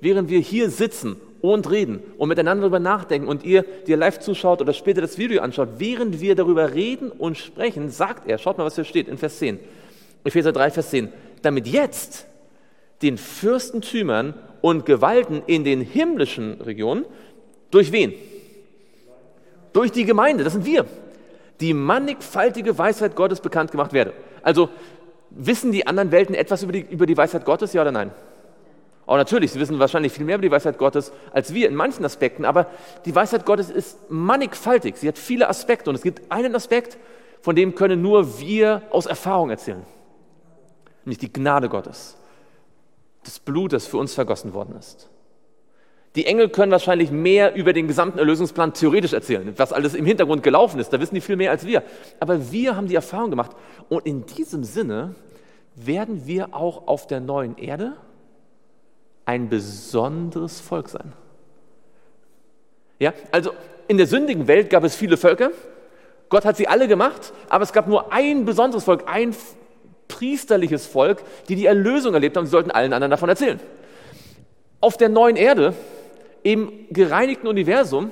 während wir hier sitzen und reden und miteinander darüber nachdenken und ihr, die ihr live zuschaut oder später das Video anschaut, während wir darüber reden und sprechen, sagt er, schaut mal, was hier steht in Vers 10, Epheser 3, Vers 10, damit jetzt den Fürstentümern und Gewalten in den himmlischen Regionen, durch wen? Durch die Gemeinde, das sind wir, die mannigfaltige Weisheit Gottes bekannt gemacht werde. Also Wissen die anderen Welten etwas über die, über die Weisheit Gottes, ja oder nein? Oh, natürlich, sie wissen wahrscheinlich viel mehr über die Weisheit Gottes als wir in manchen Aspekten, aber die Weisheit Gottes ist mannigfaltig. Sie hat viele Aspekte und es gibt einen Aspekt, von dem können nur wir aus Erfahrung erzählen, nämlich die Gnade Gottes, das Blut, das für uns vergossen worden ist. Die Engel können wahrscheinlich mehr über den gesamten Erlösungsplan theoretisch erzählen, was alles im Hintergrund gelaufen ist. Da wissen die viel mehr als wir. Aber wir haben die Erfahrung gemacht. Und in diesem Sinne werden wir auch auf der neuen Erde ein besonderes Volk sein. Ja, also in der sündigen Welt gab es viele Völker. Gott hat sie alle gemacht, aber es gab nur ein besonderes Volk, ein priesterliches Volk, die die Erlösung erlebt haben. Sie sollten allen anderen davon erzählen. Auf der neuen Erde im gereinigten Universum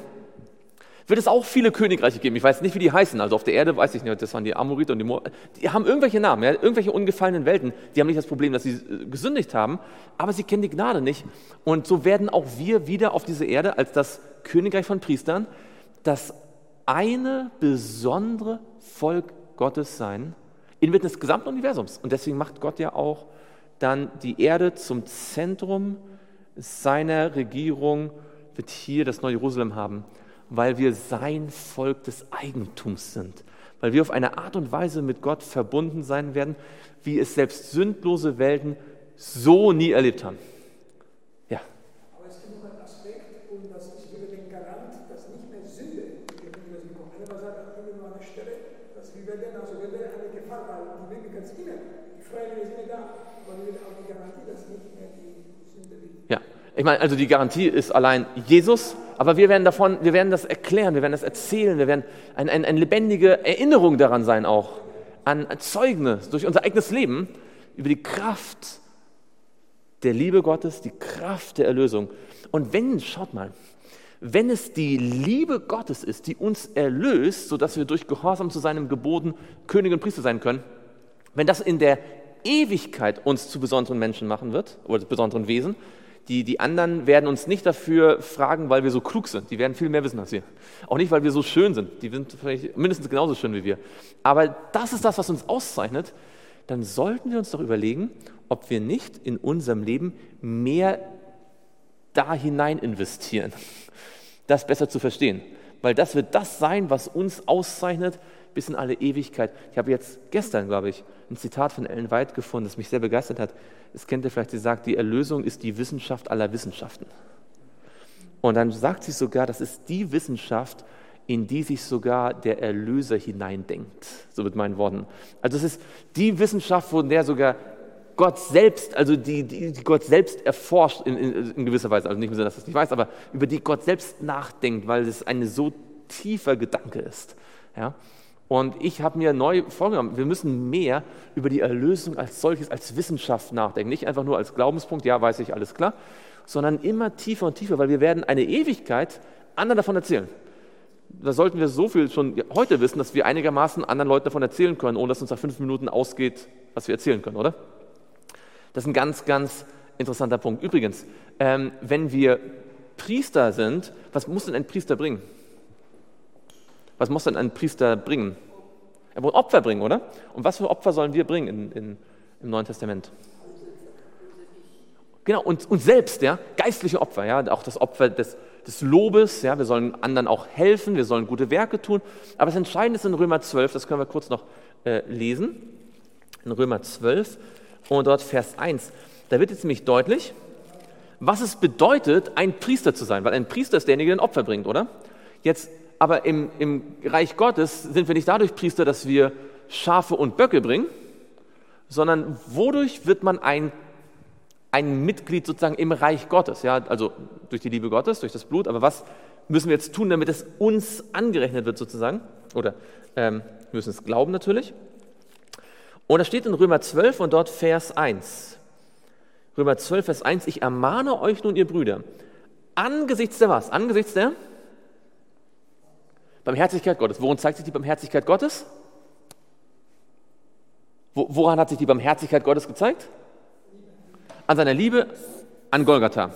wird es auch viele Königreiche geben. Ich weiß nicht, wie die heißen. Also auf der Erde weiß ich nicht, das waren die Amoriter und die Moab. Die haben irgendwelche Namen, ja, irgendwelche ungefallenen Welten. Die haben nicht das Problem, dass sie äh, gesündigt haben, aber sie kennen die Gnade nicht. Und so werden auch wir wieder auf diese Erde als das Königreich von Priestern das eine besondere Volk Gottes sein, inmitten des gesamten Universums. Und deswegen macht Gott ja auch dann die Erde zum Zentrum seiner Regierung wird hier das neue Jerusalem haben, weil wir sein Volk des Eigentums sind, weil wir auf eine Art und Weise mit Gott verbunden sein werden, wie es selbst sündlose Welten so nie erlebt haben. Ja. Aber es gibt noch einen Aspekt, und das ist wieder den Garant, dass nicht mehr Sünde gegenüber sie kommt. Einer sagt an irgendeiner Stelle, dass wir werden, also wir werden eine Gefahr, weil die Möglichkeit ist immer, die Freiwillige sind da, aber wir werden auch die Garantie, dass nicht mehr die ich meine, also die Garantie ist allein Jesus, aber wir werden davon, wir werden das erklären, wir werden das erzählen, wir werden eine ein, ein lebendige Erinnerung daran sein auch, an Zeugnis durch unser eigenes Leben über die Kraft der Liebe Gottes, die Kraft der Erlösung. Und wenn, schaut mal, wenn es die Liebe Gottes ist, die uns erlöst, sodass wir durch Gehorsam zu seinem Geboten König und Priester sein können, wenn das in der Ewigkeit uns zu besonderen Menschen machen wird oder besonderen Wesen, die, die anderen werden uns nicht dafür fragen, weil wir so klug sind. Die werden viel mehr wissen als wir. Auch nicht, weil wir so schön sind. Die sind vielleicht mindestens genauso schön wie wir. Aber das ist das, was uns auszeichnet. Dann sollten wir uns doch überlegen, ob wir nicht in unserem Leben mehr da hinein investieren, das besser zu verstehen. Weil das wird das sein, was uns auszeichnet bis in alle Ewigkeit. Ich habe jetzt gestern, glaube ich, ein Zitat von Ellen White gefunden, das mich sehr begeistert hat. Das kennt ihr vielleicht, sie sagt, die Erlösung ist die Wissenschaft aller Wissenschaften. Und dann sagt sie sogar, das ist die Wissenschaft, in die sich sogar der Erlöser hineindenkt, so mit meinen Worten. Also es ist die Wissenschaft, von der sogar Gott selbst, also die, die, die Gott selbst erforscht in, in, in, gewisser Weise, also nicht im Sinne, dass er es nicht weiß, aber über die Gott selbst nachdenkt, weil es ein so tiefer Gedanke ist. Ja? Und ich habe mir neu vorgenommen, wir müssen mehr über die Erlösung als solches, als Wissenschaft nachdenken. Nicht einfach nur als Glaubenspunkt, ja, weiß ich, alles klar, sondern immer tiefer und tiefer, weil wir werden eine Ewigkeit anderen davon erzählen. Da sollten wir so viel schon heute wissen, dass wir einigermaßen anderen Leuten davon erzählen können, ohne dass uns nach fünf Minuten ausgeht, was wir erzählen können, oder? Das ist ein ganz, ganz interessanter Punkt. Übrigens, ähm, wenn wir Priester sind, was muss denn ein Priester bringen? Was muss denn ein Priester bringen? Er muss Opfer bringen, oder? Und was für Opfer sollen wir bringen in, in, im Neuen Testament? Genau, und, und selbst, ja, geistliche Opfer, ja, auch das Opfer des, des Lobes, ja, wir sollen anderen auch helfen, wir sollen gute Werke tun. Aber das Entscheidende ist in Römer 12, das können wir kurz noch äh, lesen, in Römer 12 und dort Vers 1. Da wird jetzt nämlich deutlich, was es bedeutet, ein Priester zu sein, weil ein Priester ist derjenige, der ein Opfer bringt, oder? Jetzt aber im, im Reich Gottes sind wir nicht dadurch Priester, dass wir Schafe und Böcke bringen, sondern wodurch wird man ein, ein Mitglied sozusagen im Reich Gottes? Ja, also durch die Liebe Gottes, durch das Blut. Aber was müssen wir jetzt tun, damit es uns angerechnet wird sozusagen? Oder ähm, wir müssen es glauben natürlich. Und da steht in Römer 12 und dort Vers 1. Römer 12, Vers 1. Ich ermahne euch nun, ihr Brüder, angesichts der was? Angesichts der Barmherzigkeit Gottes. Worin zeigt sich die Barmherzigkeit Gottes? Woran hat sich die Barmherzigkeit Gottes gezeigt? An seiner Liebe an Golgatha.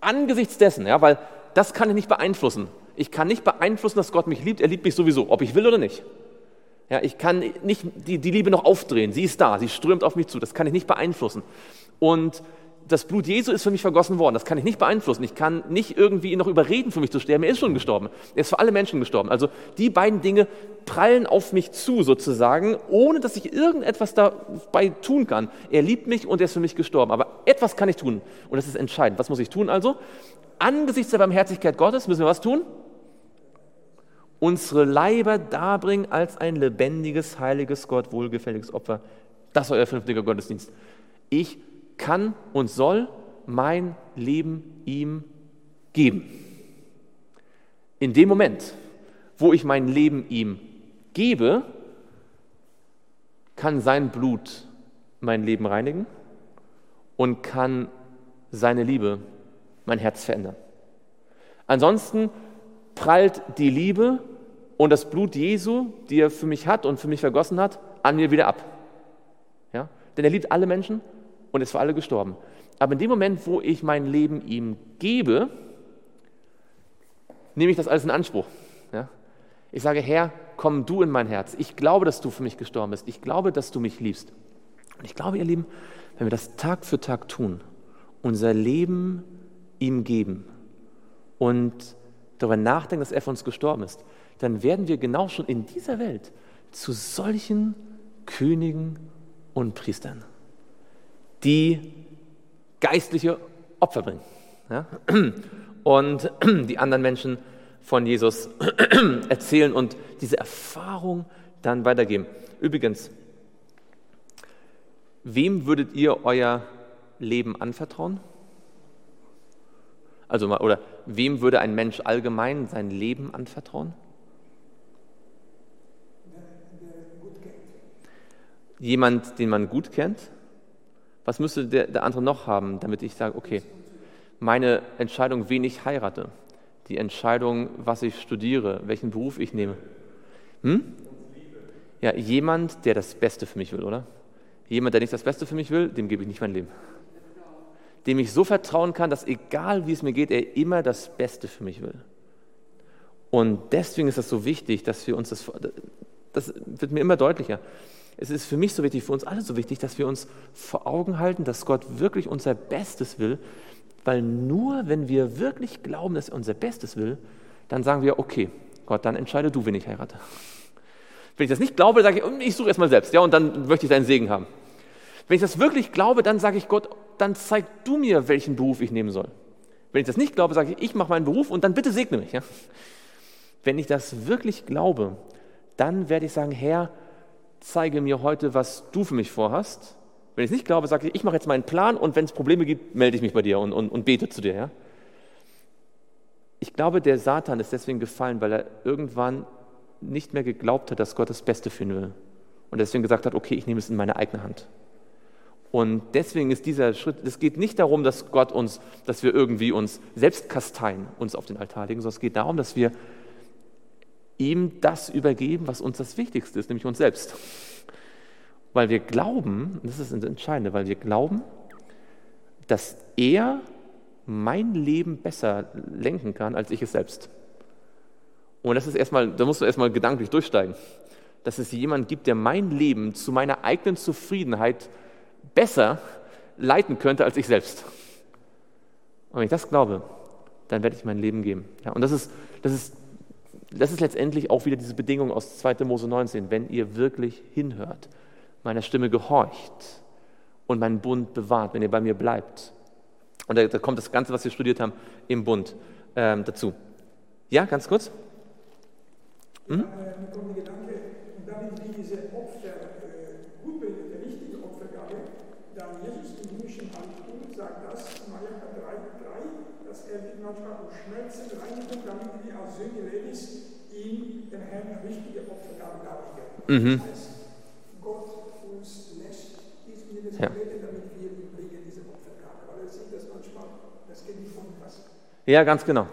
Angesichts dessen, ja, weil das kann ich nicht beeinflussen. Ich kann nicht beeinflussen, dass Gott mich liebt. Er liebt mich sowieso, ob ich will oder nicht. Ja, ich kann nicht die, die Liebe noch aufdrehen. Sie ist da, sie strömt auf mich zu. Das kann ich nicht beeinflussen. Und das Blut Jesu ist für mich vergossen worden. Das kann ich nicht beeinflussen. Ich kann nicht irgendwie ihn noch überreden, für mich zu sterben. Er ist schon gestorben. Er ist für alle Menschen gestorben. Also die beiden Dinge prallen auf mich zu sozusagen, ohne dass ich irgendetwas dabei tun kann. Er liebt mich und er ist für mich gestorben. Aber etwas kann ich tun und das ist entscheidend. Was muss ich tun also? Angesichts der Barmherzigkeit Gottes müssen wir was tun? Unsere Leiber darbringen als ein lebendiges, heiliges, Gott wohlgefälliges Opfer. Das ist euer fünftiger Gottesdienst. Ich kann und soll mein Leben ihm geben. In dem Moment, wo ich mein Leben ihm gebe, kann sein Blut mein Leben reinigen und kann seine Liebe mein Herz verändern. Ansonsten prallt die Liebe und das Blut Jesu, die er für mich hat und für mich vergossen hat, an mir wieder ab. Ja? Denn er liebt alle Menschen und ist für alle gestorben. Aber in dem Moment, wo ich mein Leben ihm gebe, nehme ich das alles in Anspruch. Ja? Ich sage, Herr, komm du in mein Herz. Ich glaube, dass du für mich gestorben bist. Ich glaube, dass du mich liebst. Und ich glaube, ihr Lieben, wenn wir das Tag für Tag tun, unser Leben ihm geben und darüber nachdenken, dass er für uns gestorben ist, dann werden wir genau schon in dieser Welt zu solchen Königen und Priestern die geistliche Opfer bringen. Ja? Und die anderen Menschen von Jesus erzählen und diese Erfahrung dann weitergeben. Übrigens, wem würdet ihr euer Leben anvertrauen? Also oder wem würde ein Mensch allgemein sein Leben anvertrauen? Jemand, den man gut kennt? Was müsste der, der andere noch haben, damit ich sage, okay, meine Entscheidung, wen ich heirate, die Entscheidung, was ich studiere, welchen Beruf ich nehme. Hm? Ja, jemand, der das Beste für mich will, oder? Jemand, der nicht das Beste für mich will, dem gebe ich nicht mein Leben. Dem ich so vertrauen kann, dass egal wie es mir geht, er immer das Beste für mich will. Und deswegen ist das so wichtig, dass wir uns das, das wird mir immer deutlicher, es ist für mich so wichtig, für uns alle so wichtig, dass wir uns vor Augen halten, dass Gott wirklich unser Bestes will, weil nur wenn wir wirklich glauben, dass er unser Bestes will, dann sagen wir, okay, Gott, dann entscheide du, wen ich heirate. Wenn ich das nicht glaube, sage ich, ich suche erstmal selbst, ja, und dann möchte ich deinen Segen haben. Wenn ich das wirklich glaube, dann sage ich Gott, dann zeig du mir, welchen Beruf ich nehmen soll. Wenn ich das nicht glaube, sage ich, ich mache meinen Beruf und dann bitte segne mich. Ja? Wenn ich das wirklich glaube, dann werde ich sagen, Herr, zeige mir heute, was du für mich vorhast. Wenn ich es nicht glaube, sage ich, ich mache jetzt meinen Plan und wenn es Probleme gibt, melde ich mich bei dir und, und, und bete zu dir. Ja? Ich glaube, der Satan ist deswegen gefallen, weil er irgendwann nicht mehr geglaubt hat, dass Gott das Beste für ihn will. Und deswegen gesagt hat, okay, ich nehme es in meine eigene Hand. Und deswegen ist dieser Schritt, es geht nicht darum, dass Gott uns, dass wir irgendwie uns selbst kasteien, uns auf den Altar legen, sondern es geht darum, dass wir ihm das übergeben, was uns das Wichtigste ist, nämlich uns selbst. Weil wir glauben, das ist das Entscheidende, weil wir glauben, dass er mein Leben besser lenken kann, als ich es selbst. Und das ist erstmal, da musst du erstmal gedanklich durchsteigen, dass es jemanden gibt, der mein Leben zu meiner eigenen Zufriedenheit besser leiten könnte als ich selbst. Und wenn ich das glaube, dann werde ich mein Leben geben. Ja, und das ist, das, ist, das ist letztendlich auch wieder diese Bedingung aus 2. Mose 19, wenn ihr wirklich hinhört, meiner Stimme gehorcht und meinen Bund bewahrt, wenn ihr bei mir bleibt. Und da, da kommt das Ganze, was wir studiert haben, im Bund ähm, dazu. Ja, ganz kurz? Hm? Ja, äh, mir kommt der Gedanke, und damit wir diese Opfer äh, gut bringen, die richtige Opfergabe, dann Jesus im himmlischen Heiligtum sagt das, Malachi 3,3, dass er manchmal um Schmerzen reinigen, damit wir als Söhne Levis ihm, dem Herrn, richtige Opfergabe darlegen. Mhm. Das heißt, Gott uns lässt diesen ja. Ja, ganz genau.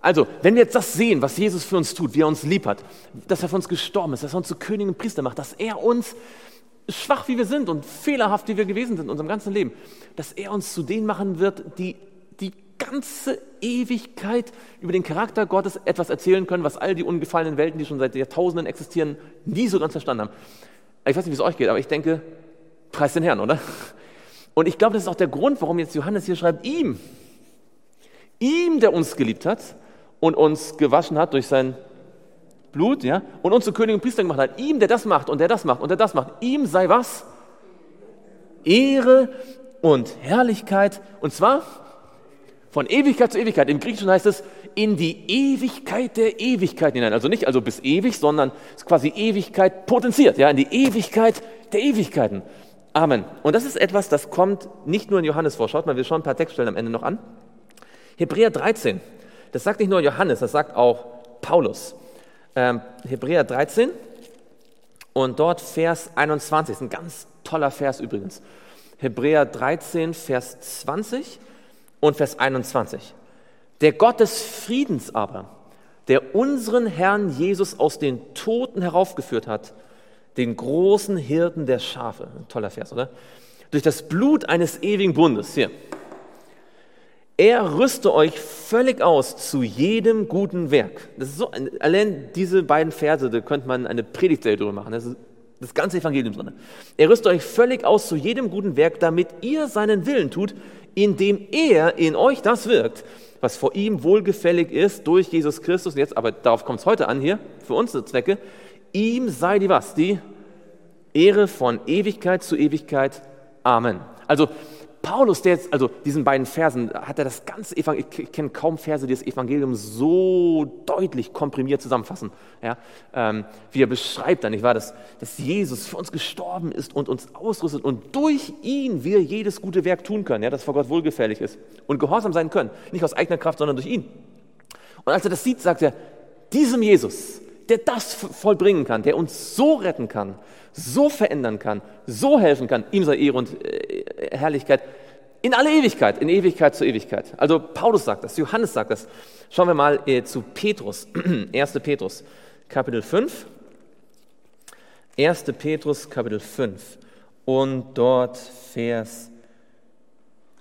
Also, wenn wir jetzt das sehen, was Jesus für uns tut, wie er uns lieb hat, dass er für uns gestorben ist, dass er uns zu Königen und Priester macht, dass er uns, schwach wie wir sind und fehlerhaft wie wir gewesen sind in unserem ganzen Leben, dass er uns zu denen machen wird, die ganze Ewigkeit über den Charakter Gottes etwas erzählen können, was all die ungefallenen Welten, die schon seit Jahrtausenden existieren, nie so ganz verstanden haben. Ich weiß nicht, wie es euch geht, aber ich denke, preis den Herrn, oder? Und ich glaube, das ist auch der Grund, warum jetzt Johannes hier schreibt, ihm, Ihm, der uns geliebt hat und uns gewaschen hat durch sein Blut, ja, und uns zu König und Priester gemacht hat. Ihm, der das macht und der das macht und der das macht. Ihm sei was? Ehre und Herrlichkeit. Und zwar von Ewigkeit zu Ewigkeit. Im Griechischen heißt es in die Ewigkeit der Ewigkeit hinein. Also nicht also bis ewig, sondern quasi Ewigkeit potenziert, ja, in die Ewigkeit der Ewigkeiten. Amen. Und das ist etwas, das kommt nicht nur in Johannes vor. Schaut mal, wir schauen ein paar Textstellen am Ende noch an. Hebräer 13, das sagt nicht nur Johannes, das sagt auch Paulus. Ähm, Hebräer 13 und dort Vers 21, ist ein ganz toller Vers übrigens. Hebräer 13, Vers 20 und Vers 21. Der Gott des Friedens aber, der unseren Herrn Jesus aus den Toten heraufgeführt hat, den großen Hirten der Schafe, ein toller Vers, oder? Durch das Blut eines ewigen Bundes, hier, er rüste euch völlig aus zu jedem guten Werk. Das ist so, allein diese beiden Verse, da könnte man eine Predigtserie drüber machen. Das ist das ganze Evangelium drin. Er rüste euch völlig aus zu jedem guten Werk, damit ihr seinen Willen tut, indem er in euch das wirkt, was vor ihm wohlgefällig ist durch Jesus Christus. Und jetzt, aber darauf kommt es heute an hier, für unsere Zwecke. Ihm sei die was? Die Ehre von Ewigkeit zu Ewigkeit. Amen. Also Paulus, der jetzt, also diesen beiden Versen, hat er das ganze Evangelium, ich kenne kaum Verse, die das Evangelium so deutlich komprimiert zusammenfassen, ja, ähm, wie er beschreibt dann, nicht wahr, dass, dass Jesus für uns gestorben ist und uns ausrüstet und durch ihn wir jedes gute Werk tun können, ja, das vor Gott wohlgefällig ist und gehorsam sein können, nicht aus eigener Kraft, sondern durch ihn. Und als er das sieht, sagt er, diesem Jesus, der das vollbringen kann, der uns so retten kann, so verändern kann, so helfen kann, ihm sei Ehre und äh, Herrlichkeit in alle Ewigkeit, in Ewigkeit zu Ewigkeit. Also Paulus sagt das, Johannes sagt das. Schauen wir mal äh, zu Petrus, 1. Petrus, Kapitel 5. 1. Petrus, Kapitel 5 und dort Vers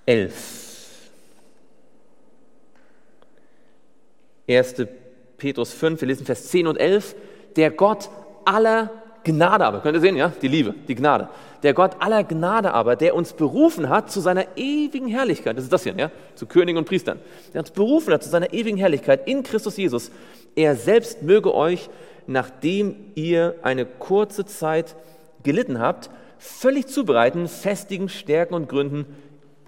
11. 1. Petrus 5, wir lesen Vers 10 und 11. Der Gott aller Gnade aber, könnt ihr sehen, ja, die Liebe, die Gnade. Der Gott aller Gnade aber, der uns berufen hat zu seiner ewigen Herrlichkeit, das ist das hier, ja, zu Königen und Priestern, der uns berufen hat zu seiner ewigen Herrlichkeit in Christus Jesus. Er selbst möge euch, nachdem ihr eine kurze Zeit gelitten habt, völlig zubereiten, festigen, stärken und gründen.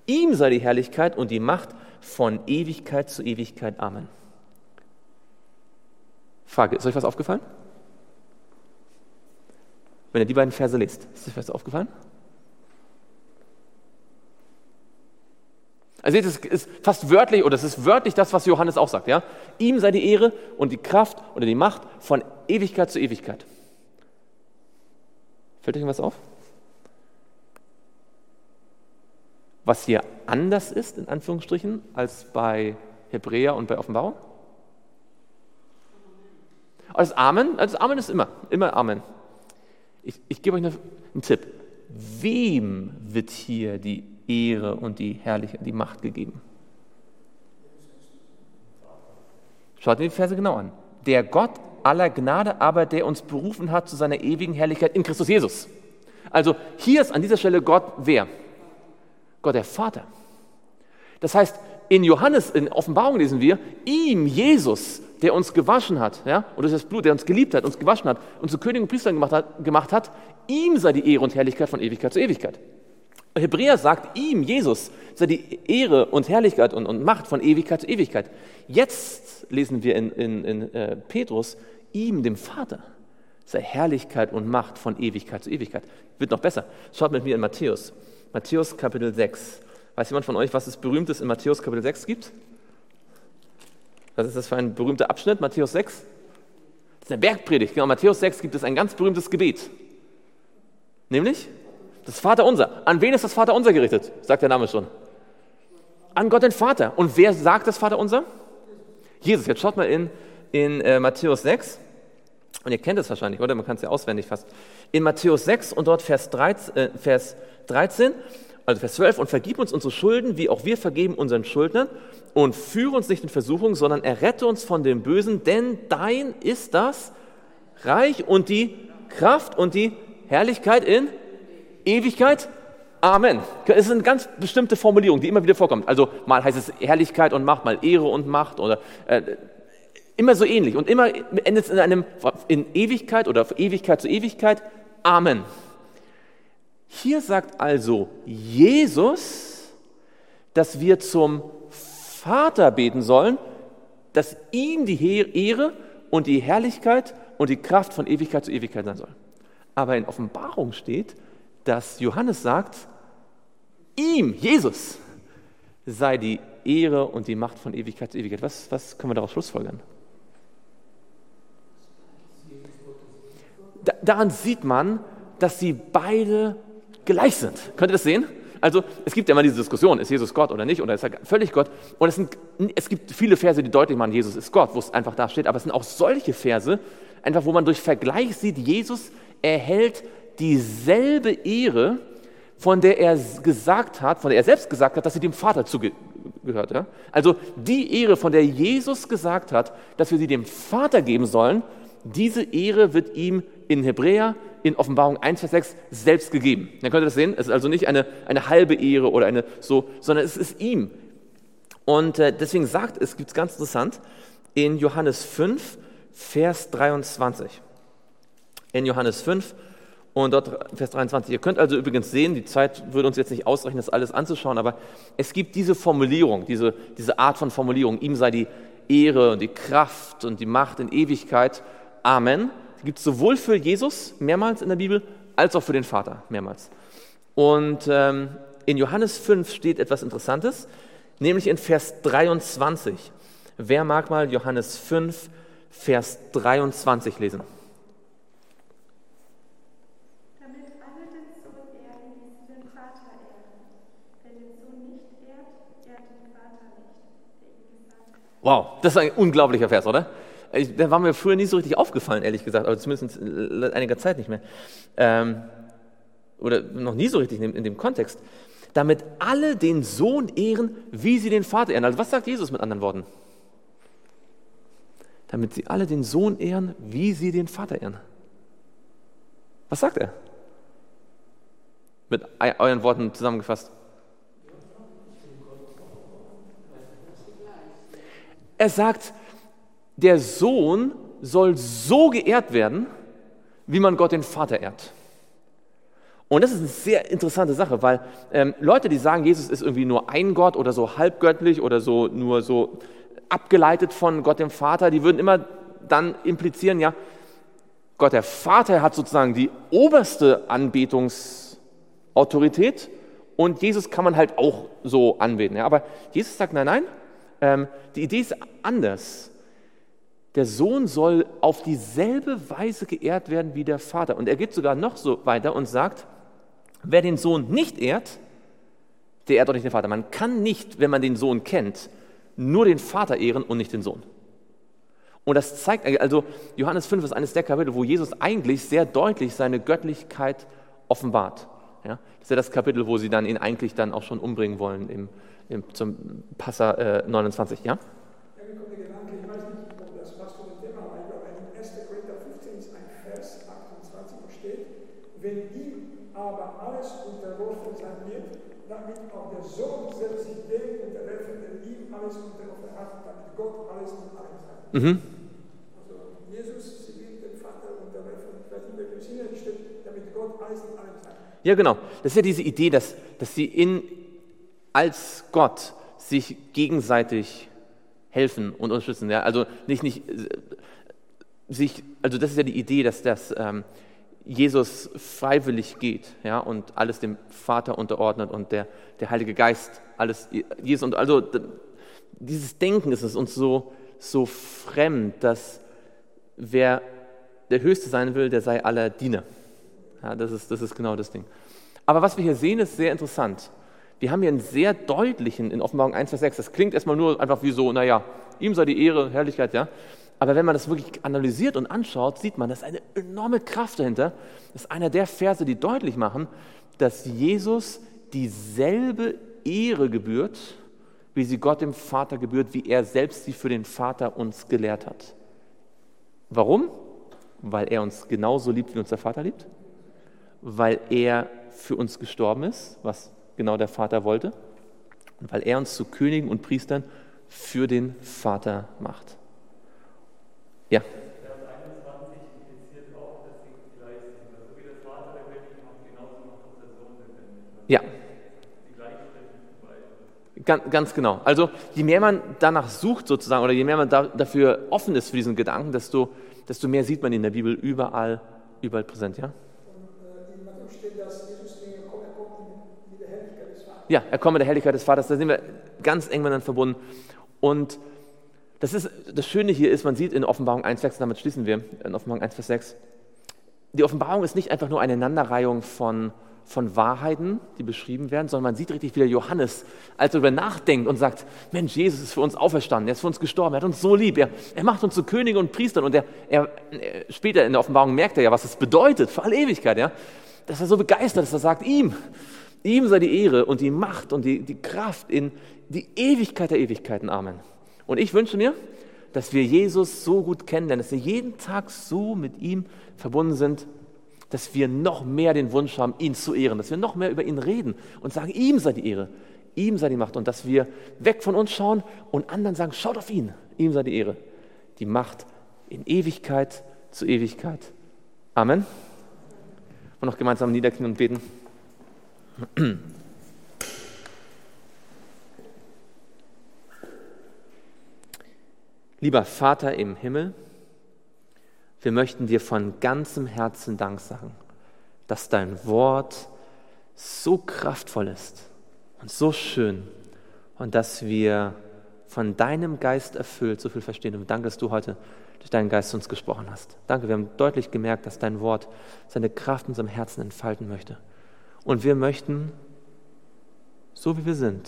Ihm sei die Herrlichkeit und die Macht von Ewigkeit zu Ewigkeit. Amen. Frage, ist euch was aufgefallen? Wenn ihr die beiden Verse liest. Ist euch was aufgefallen? Also das ist fast wörtlich, oder es ist wörtlich das, was Johannes auch sagt. Ja? Ihm sei die Ehre und die Kraft oder die Macht von Ewigkeit zu Ewigkeit. Fällt euch was auf? Was hier anders ist, in Anführungsstrichen, als bei Hebräer und bei Offenbarung? Das Amen, das Amen ist immer, immer Amen. Ich, ich gebe euch einen Tipp. Wem wird hier die Ehre und die Herrlichkeit, die Macht gegeben? Schaut ihr die Verse genau an. Der Gott aller Gnade aber, der uns berufen hat zu seiner ewigen Herrlichkeit in Christus Jesus. Also hier ist an dieser Stelle Gott wer? Gott der Vater. Das heißt, in Johannes, in Offenbarung lesen wir, ihm, Jesus, der uns gewaschen hat, ja, und das ist das Blut, der uns geliebt hat, uns gewaschen hat, uns zu Königen und Priestern gemacht hat, gemacht hat, ihm sei die Ehre und Herrlichkeit von Ewigkeit zu Ewigkeit. Hebräer sagt ihm, Jesus, sei die Ehre und Herrlichkeit und, und Macht von Ewigkeit zu Ewigkeit. Jetzt lesen wir in, in, in äh, Petrus, ihm, dem Vater, sei Herrlichkeit und Macht von Ewigkeit zu Ewigkeit. Wird noch besser. Schaut mit mir in Matthäus. Matthäus Kapitel 6. Weiß jemand von euch, was es Berühmtes in Matthäus Kapitel 6 gibt? Was ist das für ein berühmter Abschnitt, Matthäus 6? Das ist eine Bergpredigt. Genau, Matthäus 6 gibt es ein ganz berühmtes Gebet. Nämlich das Vaterunser. An wen ist das Vaterunser gerichtet? Sagt der Name schon. An Gott den Vater. Und wer sagt das Vaterunser? Jesus. Jetzt schaut mal in, in äh, Matthäus 6. Und ihr kennt es wahrscheinlich, oder? Man kann es ja auswendig fast. In Matthäus 6 und dort Vers 13, äh, Vers 13, also Vers 12, und vergib uns unsere Schulden, wie auch wir vergeben unseren Schuldnern, und führe uns nicht in Versuchung, sondern errette uns von dem Bösen, denn dein ist das Reich und die Kraft und die Herrlichkeit in Ewigkeit. Amen. Das ist eine ganz bestimmte Formulierung, die immer wieder vorkommt. Also mal heißt es Herrlichkeit und Macht, mal Ehre und Macht oder äh, immer so ähnlich. Und immer endet es in einem in Ewigkeit oder Ewigkeit zu Ewigkeit. Amen. Hier sagt also Jesus, dass wir zum Vater beten sollen, dass ihm die Ehre und die Herrlichkeit und die Kraft von Ewigkeit zu Ewigkeit sein soll. Aber in Offenbarung steht, dass Johannes sagt, ihm, Jesus, sei die Ehre und die Macht von Ewigkeit zu Ewigkeit. Was, was können wir daraus schlussfolgern? Da, daran sieht man, dass sie beide gleich sind. Könnt ihr das sehen? Also es gibt ja immer diese Diskussion, ist Jesus Gott oder nicht, oder ist er völlig Gott? Und es, sind, es gibt viele Verse, die deutlich machen, Jesus ist Gott, wo es einfach da steht, aber es sind auch solche Verse, einfach wo man durch Vergleich sieht, Jesus erhält dieselbe Ehre, von der er gesagt hat, von der er selbst gesagt hat, dass sie dem Vater zugehört. Ja? Also die Ehre, von der Jesus gesagt hat, dass wir sie dem Vater geben sollen, diese Ehre wird ihm in Hebräer, in Offenbarung 1, Vers 6 selbst gegeben. Dann könnt ihr das sehen. Es ist also nicht eine, eine halbe Ehre oder eine so, sondern es ist ihm. Und äh, deswegen sagt es, gibt es ganz interessant, in Johannes 5, Vers 23. In Johannes 5, und dort Vers 23. Ihr könnt also übrigens sehen, die Zeit würde uns jetzt nicht ausreichen, das alles anzuschauen, aber es gibt diese Formulierung, diese, diese Art von Formulierung. Ihm sei die Ehre und die Kraft und die Macht in Ewigkeit. Amen. Gibt es sowohl für Jesus mehrmals in der Bibel, als auch für den Vater mehrmals. Und ähm, in Johannes 5 steht etwas Interessantes, nämlich in Vers 23. Wer mag mal Johannes 5, Vers 23 lesen? Wow, das ist ein unglaublicher Vers, oder? Der war mir früher nie so richtig aufgefallen, ehrlich gesagt, aber zumindest in einiger Zeit nicht mehr. Ähm, oder noch nie so richtig in dem Kontext. Damit alle den Sohn ehren, wie sie den Vater ehren. Also was sagt Jesus mit anderen Worten? Damit sie alle den Sohn ehren, wie sie den Vater ehren. Was sagt er? Mit euren Worten zusammengefasst. Er sagt, der Sohn soll so geehrt werden, wie man Gott den Vater ehrt. Und das ist eine sehr interessante Sache, weil ähm, Leute, die sagen, Jesus ist irgendwie nur ein Gott oder so halbgöttlich oder so nur so abgeleitet von Gott dem Vater, die würden immer dann implizieren, ja, Gott der Vater hat sozusagen die oberste Anbetungsautorität Und Jesus kann man halt auch so anbeten. Ja? Aber Jesus sagt, nein, nein, ähm, die Idee ist anders. Der Sohn soll auf dieselbe Weise geehrt werden wie der Vater. Und er geht sogar noch so weiter und sagt, wer den Sohn nicht ehrt, der ehrt auch nicht den Vater. Man kann nicht, wenn man den Sohn kennt, nur den Vater ehren und nicht den Sohn. Und das zeigt, also Johannes 5 ist eines der Kapitel, wo Jesus eigentlich sehr deutlich seine Göttlichkeit offenbart. Ja, das ist ja das Kapitel, wo sie dann ihn eigentlich dann auch schon umbringen wollen im, im, zum Passa äh, 29. Ja? Wenn ihm aber alles unterworfen sein wird, damit auch der Sohn selbst sich dem unterwerfen, der ihm alles unterworfen hat, damit Gott alles in allem sein. Mhm. Ja, genau. Das ist ja diese Idee, dass, dass sie in, als Gott sich gegenseitig helfen und unterstützen. Ja? Also nicht, nicht äh, sich, also das ist ja die Idee, dass das ähm, Jesus freiwillig geht ja, und alles dem Vater unterordnet und der, der Heilige Geist alles Jesus und also dieses Denken ist es uns so, so fremd, dass wer der Höchste sein will, der sei aller Diener. Ja, das, ist, das ist genau das Ding. Aber was wir hier sehen, ist sehr interessant. Wir haben hier einen sehr deutlichen, in Offenbarung 1, Vers 6, das klingt erstmal nur einfach wie so, naja, ihm sei die Ehre, Herrlichkeit, ja. Aber wenn man das wirklich analysiert und anschaut, sieht man, da ist eine enorme Kraft dahinter. Das ist einer der Verse, die deutlich machen, dass Jesus dieselbe Ehre gebührt, wie sie Gott dem Vater gebührt, wie er selbst sie für den Vater uns gelehrt hat. Warum? Weil er uns genauso liebt, wie uns der Vater liebt weil er für uns gestorben ist, was genau der Vater wollte, und weil er uns zu Königen und Priestern für den Vater macht. Ja. Ja. Ganz, genau. Also je mehr man danach sucht sozusagen oder je mehr man da, dafür offen ist für diesen Gedanken, desto, desto mehr sieht man in der Bibel überall, überall präsent. Ja? Ja, er kommt mit der Herrlichkeit des Vaters. Da sind wir ganz eng miteinander verbunden. Und das, ist, das Schöne hier ist, man sieht in Offenbarung 1, 6, damit schließen wir, in Offenbarung 1, Vers 6, die Offenbarung ist nicht einfach nur eine Aneinanderreihung von, von Wahrheiten, die beschrieben werden, sondern man sieht richtig, wie der Johannes, als er darüber nachdenkt und sagt, Mensch, Jesus ist für uns auferstanden, er ist für uns gestorben, er hat uns so lieb, er, er macht uns zu Königen und Priestern und er, er, später in der Offenbarung merkt er ja, was das bedeutet für alle Ewigkeit, ja? dass er so begeistert ist, dass er sagt, ihm, Ihm sei die Ehre und die Macht und die, die Kraft in die Ewigkeit der Ewigkeiten. Amen. Und ich wünsche mir, dass wir Jesus so gut kennenlernen, dass wir jeden Tag so mit ihm verbunden sind, dass wir noch mehr den Wunsch haben, ihn zu ehren, dass wir noch mehr über ihn reden und sagen, ihm sei die Ehre, ihm sei die Macht und dass wir weg von uns schauen und anderen sagen, schaut auf ihn, ihm sei die Ehre, die Macht in Ewigkeit zu Ewigkeit. Amen. Und noch gemeinsam niederknien und beten. Lieber Vater im Himmel, wir möchten dir von ganzem Herzen Dank sagen, dass dein Wort so kraftvoll ist und so schön und dass wir von deinem Geist erfüllt so viel verstehen. Und danke, dass du heute durch deinen Geist uns gesprochen hast. Danke, wir haben deutlich gemerkt, dass dein Wort seine Kraft in unserem Herzen entfalten möchte. Und wir möchten, so wie wir sind,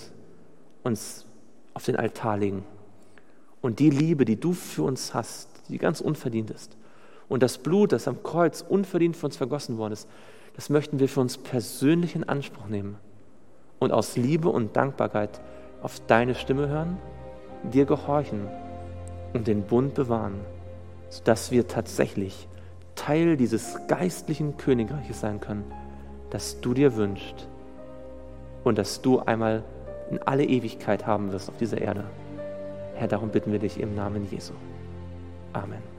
uns auf den Altar legen. Und die Liebe, die du für uns hast, die ganz unverdient ist, und das Blut, das am Kreuz unverdient für uns vergossen worden ist, das möchten wir für uns persönlich in Anspruch nehmen und aus Liebe und Dankbarkeit auf deine Stimme hören, dir gehorchen und den Bund bewahren, sodass wir tatsächlich Teil dieses geistlichen Königreiches sein können das du dir wünschst und das du einmal in alle Ewigkeit haben wirst auf dieser Erde. Herr, darum bitten wir dich im Namen Jesu. Amen.